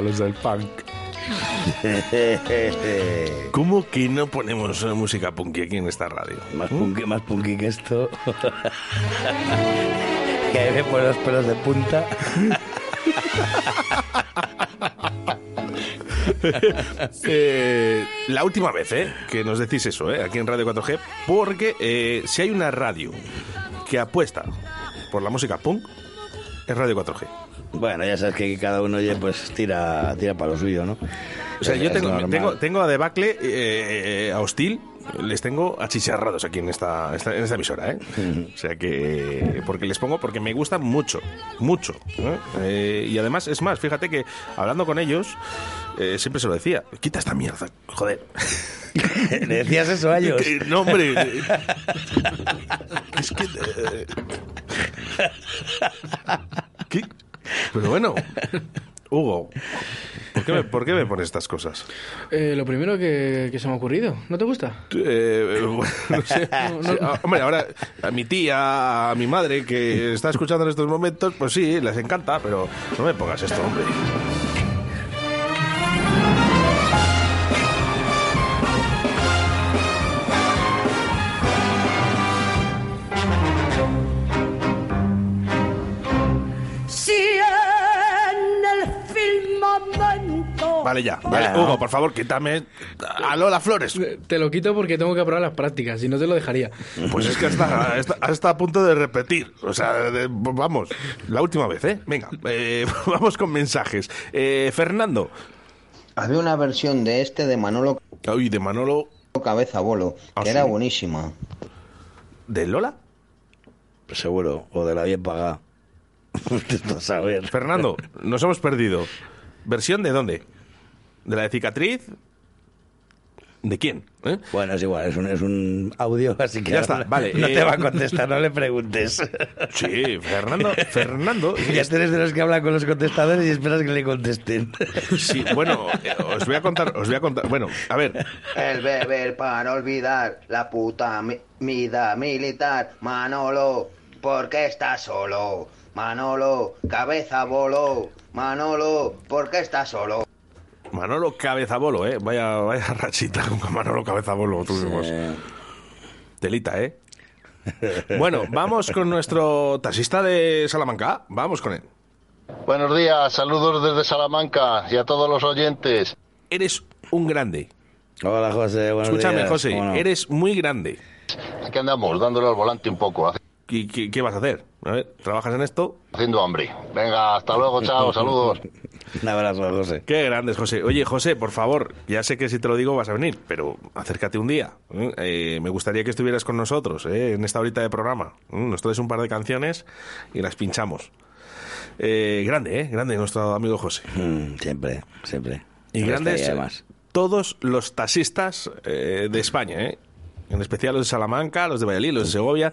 Palos del punk. ¿Cómo que no ponemos música punky aquí en esta radio? Más punky, más punky que esto. que ahí me ponen los pelos de punta. Eh, la última vez eh, que nos decís eso, eh, aquí en Radio 4G, porque eh, si hay una radio que apuesta por la música punk, es Radio 4G. Bueno, ya sabes que cada uno oye, pues tira, tira para lo suyo, ¿no? O sea, Es- yo tengo, tengo, tengo a Debacle, eh, eh, a Hostil, les tengo achicharrados aquí en esta, esta- en esta emisora, ¿eh? O sea que, porque les pongo, porque me gustan mucho, mucho. ¿eh? Eh, y además, es más, fíjate que hablando con ellos, eh, siempre se lo decía, quita esta mierda, joder. ¿Le decías eso a ellos? No, hombre. es que... ¿qué? Pero bueno, Hugo, ¿por qué me, por qué me pones estas cosas? Eh, lo primero que, que se me ha ocurrido. ¿No te gusta? Eh, bueno, no sé. Sí, ah, hombre, ahora a mi tía, a mi madre que está escuchando en estos momentos, pues sí, les encanta, pero no me pongas esto, hombre. Vale, ya. Vale, Hugo, por favor, quítame a Lola Flores. Te lo quito porque tengo que aprobar las prácticas, si no te lo dejaría. Pues es que hasta, hasta, hasta a punto de repetir. O sea, de- vamos, la última vez, ¿eh? Venga, eh, vamos con mensajes. Eh, Fernando. Había una versión de este de Manolo. Uy, de Manolo. Cabeza Bolo, ¿Ah, que era buenísima. ¿De Lola? Seguro, o de la bien pagada. A saber. Fernando, nos hemos perdido. ¿Versión de dónde? ¿De la de cicatriz? ¿De quién? ¿Eh? Bueno, es igual, es un, es un audio, así que Ya está, vale, no eh, te va a contestar, no le preguntes. Sí, Fernando, Fernando. Ya eres de los que hablan con los contestadores y esperas que le contesten. Sí, bueno, eh, os voy a contar, os voy a contar. Bueno, a ver, El beber para olvidar la puta mi- vida militar. Manolo, ¿por qué estás solo? Manolo, cabeza bolo. Manolo, ¿por qué estás solo? Manolo Cabezabolo, ¿eh? Vaya, vaya rachita con Manolo Cabezabolo tuvimos. Telita, ¿eh? Bueno, vamos con nuestro taxista de Salamanca. Vamos con él. Buenos días, saludos desde Salamanca y a todos los oyentes. Eres un grande. Hola, José, buenos Escúchame, días. José, eres muy grande. Aquí andamos, dándole al volante un poco, ¿Y qué, qué vas a hacer? A ver, ¿trabajas en esto? haciendo hambre. Venga, hasta luego, chao, saludos. Un abrazo, José. Qué grandes, José. Oye, José, por favor, ya sé que si te lo digo vas a venir, pero acércate un día. ¿eh? Eh, me gustaría que estuvieras con nosotros ¿eh? en esta horita de programa. ¿eh? Nos traes un par de canciones y las pinchamos. Eh, grande, ¿eh? Grande nuestro amigo José. Mm, siempre, siempre. Y Ahora grandes además. todos los taxistas eh, de España, ¿eh? en especial los de Salamanca, los de Valladolid, los de Segovia,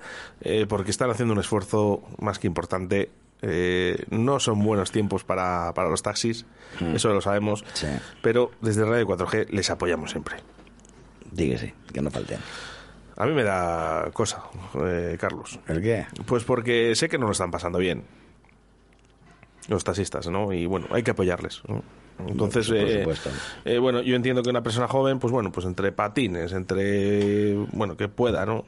porque están haciendo un esfuerzo más que importante. Eh, no son buenos tiempos para, para los taxis, Mm. eso lo sabemos, Sí. pero desde Radio 4G les apoyamos siempre. Di que no falten. A mí me da cosa, eh, Carlos. ¿El qué? Pues porque sé que no lo están pasando bien los taxistas, ¿no? Y bueno, hay que apoyarles. ¿no? Entonces, Por eh, eh, bueno, yo entiendo que una persona joven, pues bueno, pues entre patines, entre, bueno, que pueda, ¿no?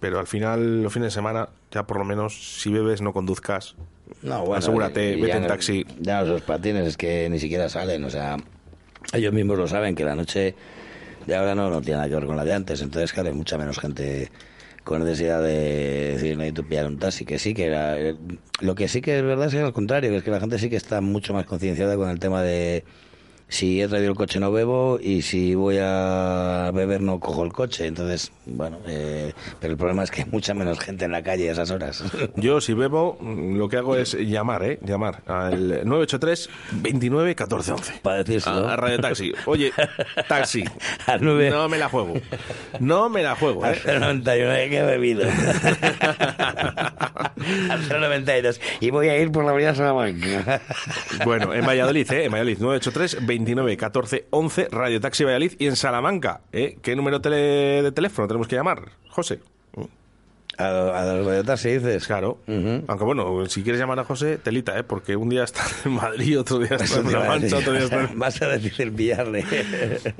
Pero al final, los fines de semana, ya por lo menos, si bebes, no conduzcas. No, bueno, Asegúrate, vete en taxi. Ya esos patines es que ni siquiera salen, o sea, ellos mismos lo saben que la noche de ahora no, no tiene nada que ver con la de antes, entonces claro, hay mucha menos gente con necesidad de decir necesito pillar un taxi, que sí que era eh, lo que sí que es verdad es que al contrario, que es que la gente sí que está mucho más concienciada con el tema de si he traído el coche no bebo y si voy a beber no cojo el coche, entonces bueno, eh, pero el problema es que hay mucha menos gente en la calle a esas horas. Yo, si bebo, lo que hago es llamar, ¿eh? Llamar al 983 29 14 11. Para decírselo. A, a Radio Taxi. Oye, taxi. Al nueve. No me la juego. No me la juego, ¿eh? Al 99 que he bebido. Al 92. Y voy a ir por la avenida Salamanca. Bueno, en Valladolid, ¿eh? En Valladolid, 983 29 14 11, Radio Taxi Valladolid. Y en Salamanca, ¿eh? ¿Qué número tele- de teléfono tenemos que llamar, José? A, a los radiotaxi dices. Claro. Aunque bueno, si quieres llamar a José, telita, ¿eh? Porque un día está en Madrid, otro día está en La Mancha, otro día está en... Va a ser difícil pillarle.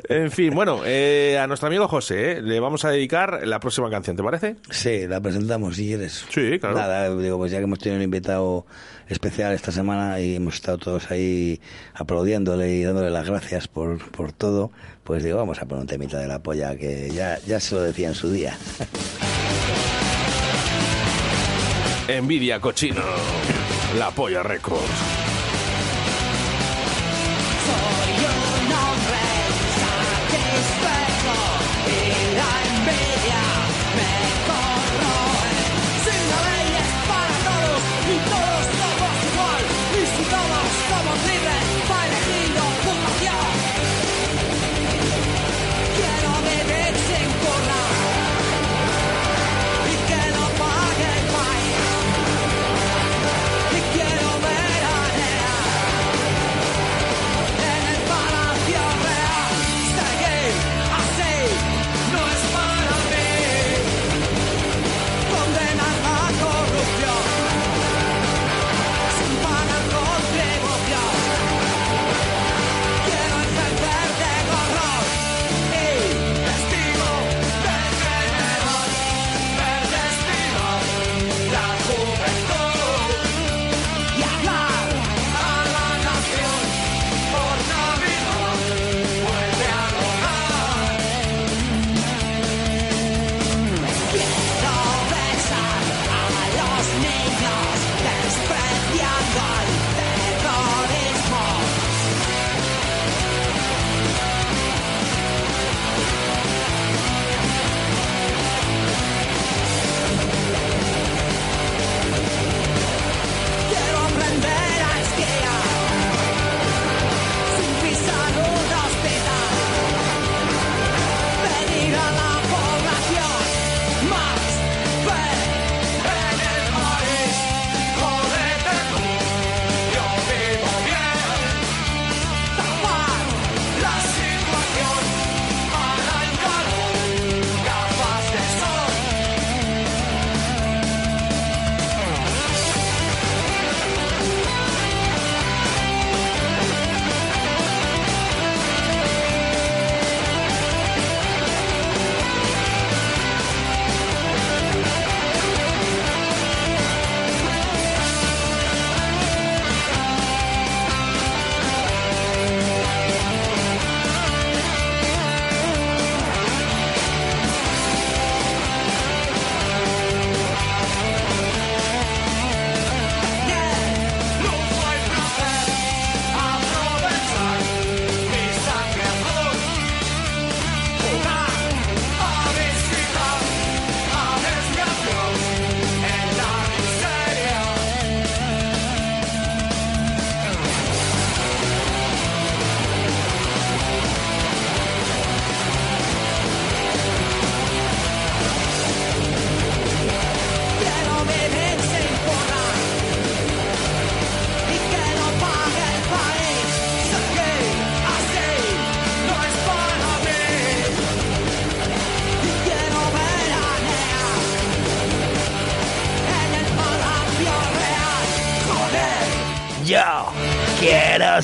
En fin, bueno, eh, a nuestro amigo José ¿eh? le vamos a dedicar la próxima canción, ¿te parece? Sí, la presentamos si quieres. Sí, claro. Nada, digo, pues ya que hemos tenido un invitado especial esta semana y hemos estado todos ahí aplaudiéndole y dándole las gracias por, por todo, pues digo, vamos a poner un temita de la polla que ya, ya se lo decía en su día. Envidia cochino. La Polla Records.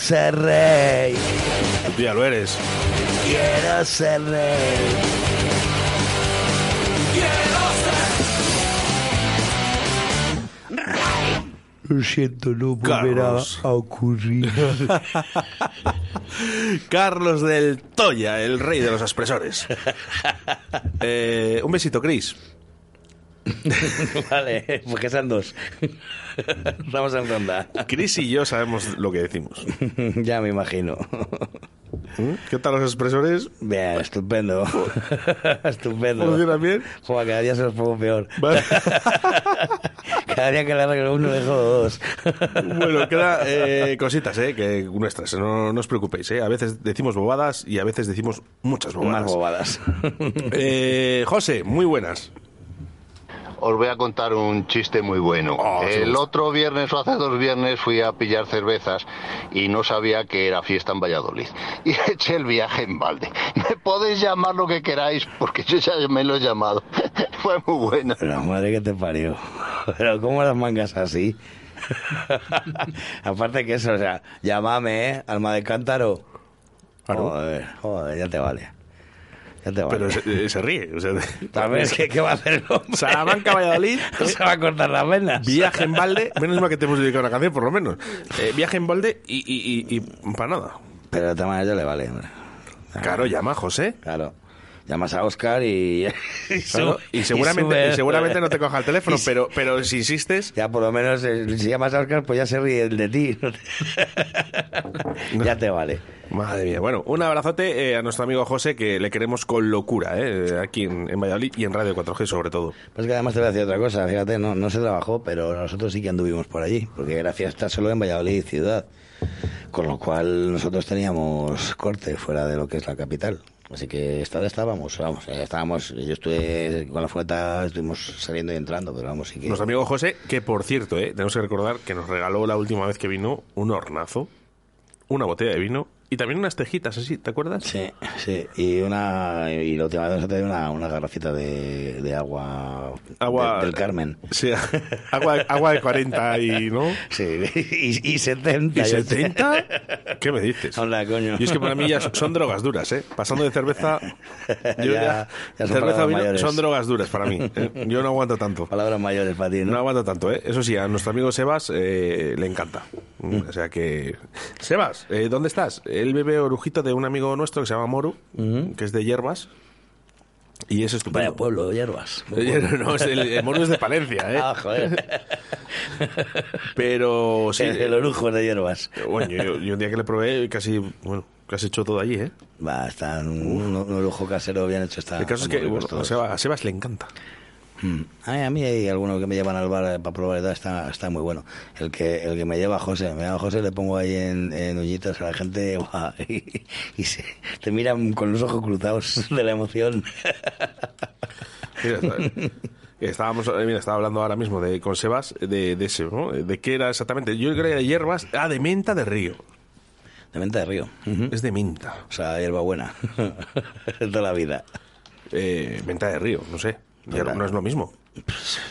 Ser rey. Tú ya lo eres. Quiero ser rey. Quiero ser Lo siento, no volverá Carlos. a ocurrir. Carlos del Toya, el rey de los expresores. Eh, un besito, Chris. vale, porque son dos. Vamos en ronda. Chris y yo sabemos lo que decimos. ya me imagino. ¿Mm? ¿Qué tal los expresores? Bien, estupendo. estupendo. ¿Funcionan bien? Joder, cada día se los pongo peor. cada día que le arreglo uno, dejo dos. Bueno, queda eh, cositas, eh, que nuestras, no, no os preocupéis. Eh. A veces decimos bobadas y a veces decimos muchas bobadas. Más bobadas. Eh, José, muy buenas. Os voy a contar un chiste muy bueno. Oh, sí, el otro viernes o hace dos viernes fui a pillar cervezas y no sabía que era fiesta en Valladolid. Y eché el viaje en balde. Me podéis llamar lo que queráis porque yo ya me lo he llamado. Fue muy bueno. La madre que te parió. Pero ¿cómo las mangas así? Aparte que eso, o sea, llámame, ¿eh? Alma de cántaro. Joder, joder, ya te vale. Vale. Pero se, eh, se ríe. O sea, que, ¿qué va a hacer el hombre? Salamanca, Valladolid. No se va a cortar las venas. Viaje en balde. Menos mal que te hemos dedicado una canción, por lo menos. Eh, viaje en balde y, y, y, y para nada. Pero de todas maneras le vale, hombre. Claro, llama, José. Claro. llamas a Oscar y... y Claro, sube- y seguramente, sube- y seguramente no te coja el teléfono, pero, pero si insistes. Ya por lo menos eh, si llamas a Oscar, pues ya se ríe de ti. ya te vale. Madre mía. Bueno, un abrazote eh, a nuestro amigo José, que le queremos con locura, eh, aquí en, en Valladolid y en Radio 4G sobre todo. Pues que además te voy a decir otra cosa, fíjate, no, no se trabajó, pero nosotros sí que anduvimos por allí, porque era fiesta solo en Valladolid ciudad, con lo cual nosotros teníamos corte fuera de lo que es la capital. Así que esta estábamos, vamos, eh, estábamos, yo estuve con la fueta, estuvimos saliendo y entrando, pero vamos, sí que... Nuestro amigo José, que por cierto, eh, tenemos que recordar que nos regaló la última vez que vino un hornazo, una botella de vino y también unas tejitas así, ¿te acuerdas? Sí, sí, y una y la última vez nos traído una, una garrafita de, de agua, Agua- de- del Carmen. Sí, agua, agua de 40 y, ¿no? Sí, y, y 70. ¿Y 70? ¿Qué me dices? Hola, coño. Y es que para mí ya son drogas duras, ¿eh? Pasando de cerveza... Yo Ya- ya- ya son cerveza vino drogas duras para mí. ¿eh? Yo no aguanto tanto. Palabras mayores para ti, No aguanto tanto, ¿eh? Eso sí, a nuestro amigo Sebas eh, le encanta. Mm. O sea que... Sebas, eh, ¿dónde estás? Él bebe orujito de un amigo nuestro que se llama Moru, que es de hierbas. Y es estupendo. Vaya pueblo, hierbas. No, es el, el Moru es de Palencia, ¿eh? Ah, joder. Pero sí. El, el orujo de hierbas. Bueno, yo, yo un día que le probé casi, bueno, casi hecho todo allí, ¿eh? Va, está un, un orujo casero bien hecho. Está, el caso es que bueno, a. Sebas, a Sebas le encanta. Mm. A, mí, hay algunos que me llevan al bar eh, para probar y tal, está, está muy bueno. El que, el que me lleva a José, me lleva a José, le pongo ahí en, en uñitas a la gente y, y se, te miran con los ojos cruzados de la emoción. Mira, está- Estábamos, eh, mira, estaba hablando ahora mismo de con Sebas de, de ese, ¿no? De qué era exactamente. Yo de hierbas. Ah, de menta de río. De menta de río. Es de menta. O sea, hierbabuena. de toda la vida. Eh, menta de río, no sé. Ya no, no es lo mismo.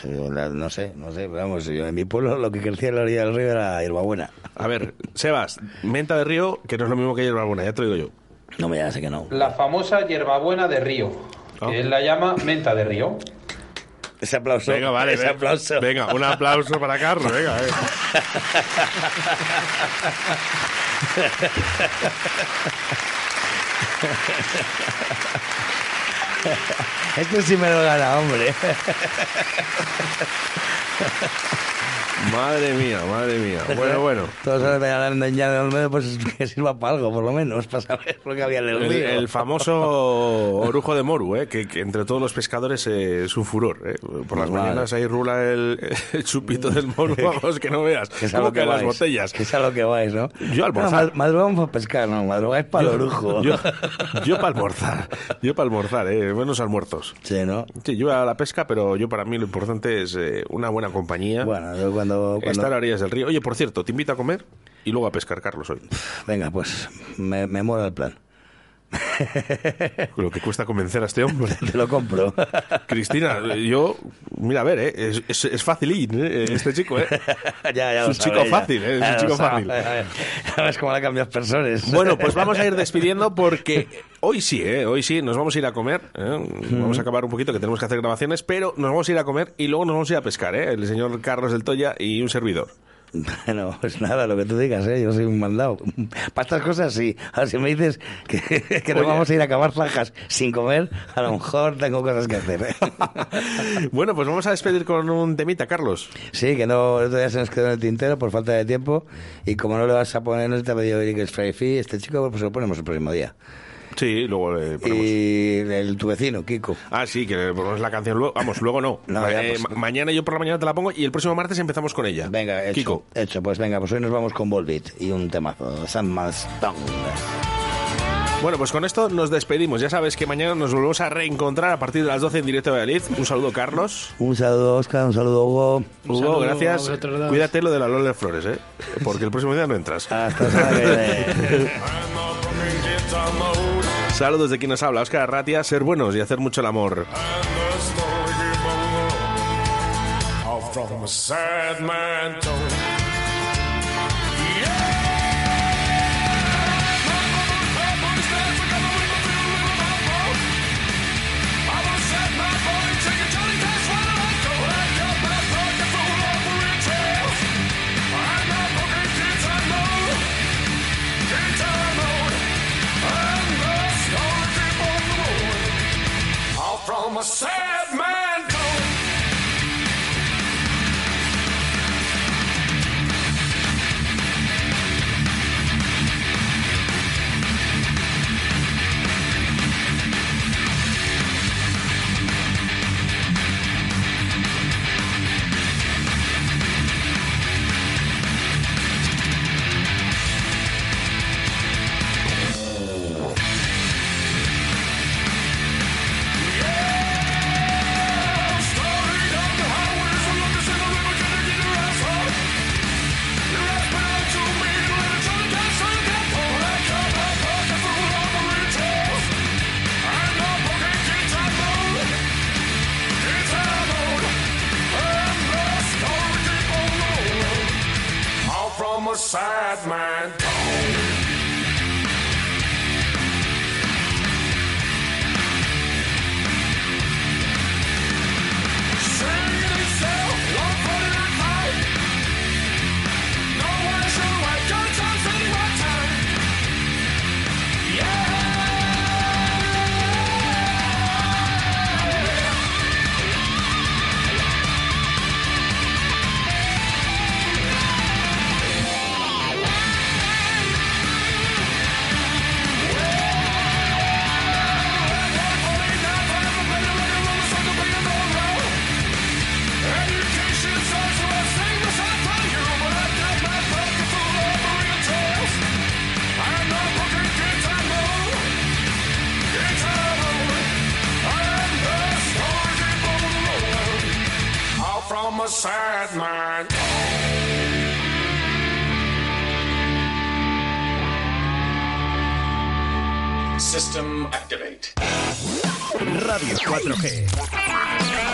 Eh, la- No sé, no sé, vamos, yo en mi pueblo lo que crecía en la orilla del río era hierbabuena. A ver, Sebas, menta de río, que no es lo mismo que hierbabuena, ya te lo digo yo. No me sé que no. La famosa hierbabuena de río, que él la llama menta de río. Ese aplauso. Venga, vale, ese venga. aplauso. Venga, un aplauso para Carlos, venga, eh. Este sí me lo gana, hombre. Madre mía, madre mía. Bueno, bueno. Todos me hablando ya de Olmedo, pues que sirva para algo, por lo menos, para saber lo que había en el río. el famoso orujo de Moru, eh, que, que entre todos los pescadores eh, es un furor. eh. Por las mañanas ahí rula el, el chupito del Moru, vamos, que no veas. Que es a ¿Cómo lo que las botellas? Que es a lo que vais, ¿no? Yo No, almorzar. mad- madrugamos para pescar, no, madrugáis para el orujo. Yo, yo para almorzar. Yo para almorzar, eh, buenos almuerzos. Sí, ¿no? Sí, yo a la pesca, pero yo para mí lo importante es eh, una buena compañía. Bueno, yo cuando... cuando... Estar a orillas del río. Oye, por cierto, te invito a comer y luego a pescar, Carlos, hoy. Venga, pues me, me mola el plan. Lo que cuesta convencer a este hombre. Te lo compro. Cristina, yo, mira, a ver, ¿eh? es, es, es facilín, ¿eh? este chico, ¿eh? ya, ya es un chico fácil, ¿eh? es Ya un chico sabe. fácil. Ya ves cómo la cambias personas. Bueno, pues vamos a ir despidiendo porque hoy sí, ¿eh? hoy sí, nos vamos a ir a comer. ¿eh? Vamos a acabar un poquito que tenemos que hacer grabaciones, pero nos vamos a ir a comer y luego nos vamos a ir a pescar, ¿eh? el señor Carlos del Toya y un servidor. Bueno, pues nada, lo que tú digas, ¿eh? yo soy un mandado. Para estas cosas sí. Ahora si me dices que, Oye. vamos a ir a acabar franjas sin comer, a lo mejor tengo cosas que hacer. ¿eh? Bueno, pues vamos a despedir con un temita, Carlos. Sí, que no, el otro día se nos quedó en el tintero por falta de tiempo y como no le vas a poner, no te ha pedido Eric es Fry Fee, este chico, pues lo ponemos el próximo día. Sí, luego le ponemos. Y el, tu vecino, Kiko. Ah, sí, que le ponemos la canción luego. Vamos, luego no. No, ya, Eh, pues- ma- mañana yo por la mañana te la pongo y el próximo martes empezamos con ella. Venga, hecho. Kiko. Hecho, pues venga, pues hoy nos vamos con Volbeat y un temazo, Sandman Stone. Bueno, pues con esto nos despedimos. Ya sabes que mañana nos volvemos a reencontrar a partir de las 12 en directo de Valladolid. Un saludo, Carlos. Un saludo, Oscar, un saludo, Hugo. Hugo, saludo gracias. Cuídate lo de la Lola de Flores, ¿eh? Porque el próximo día no entras. Hasta Saludos de quien nos habla, Oscar Ratia. Ser buenos y hacer mucho el amor. Você north side mind. A man System activate. Radio 4G.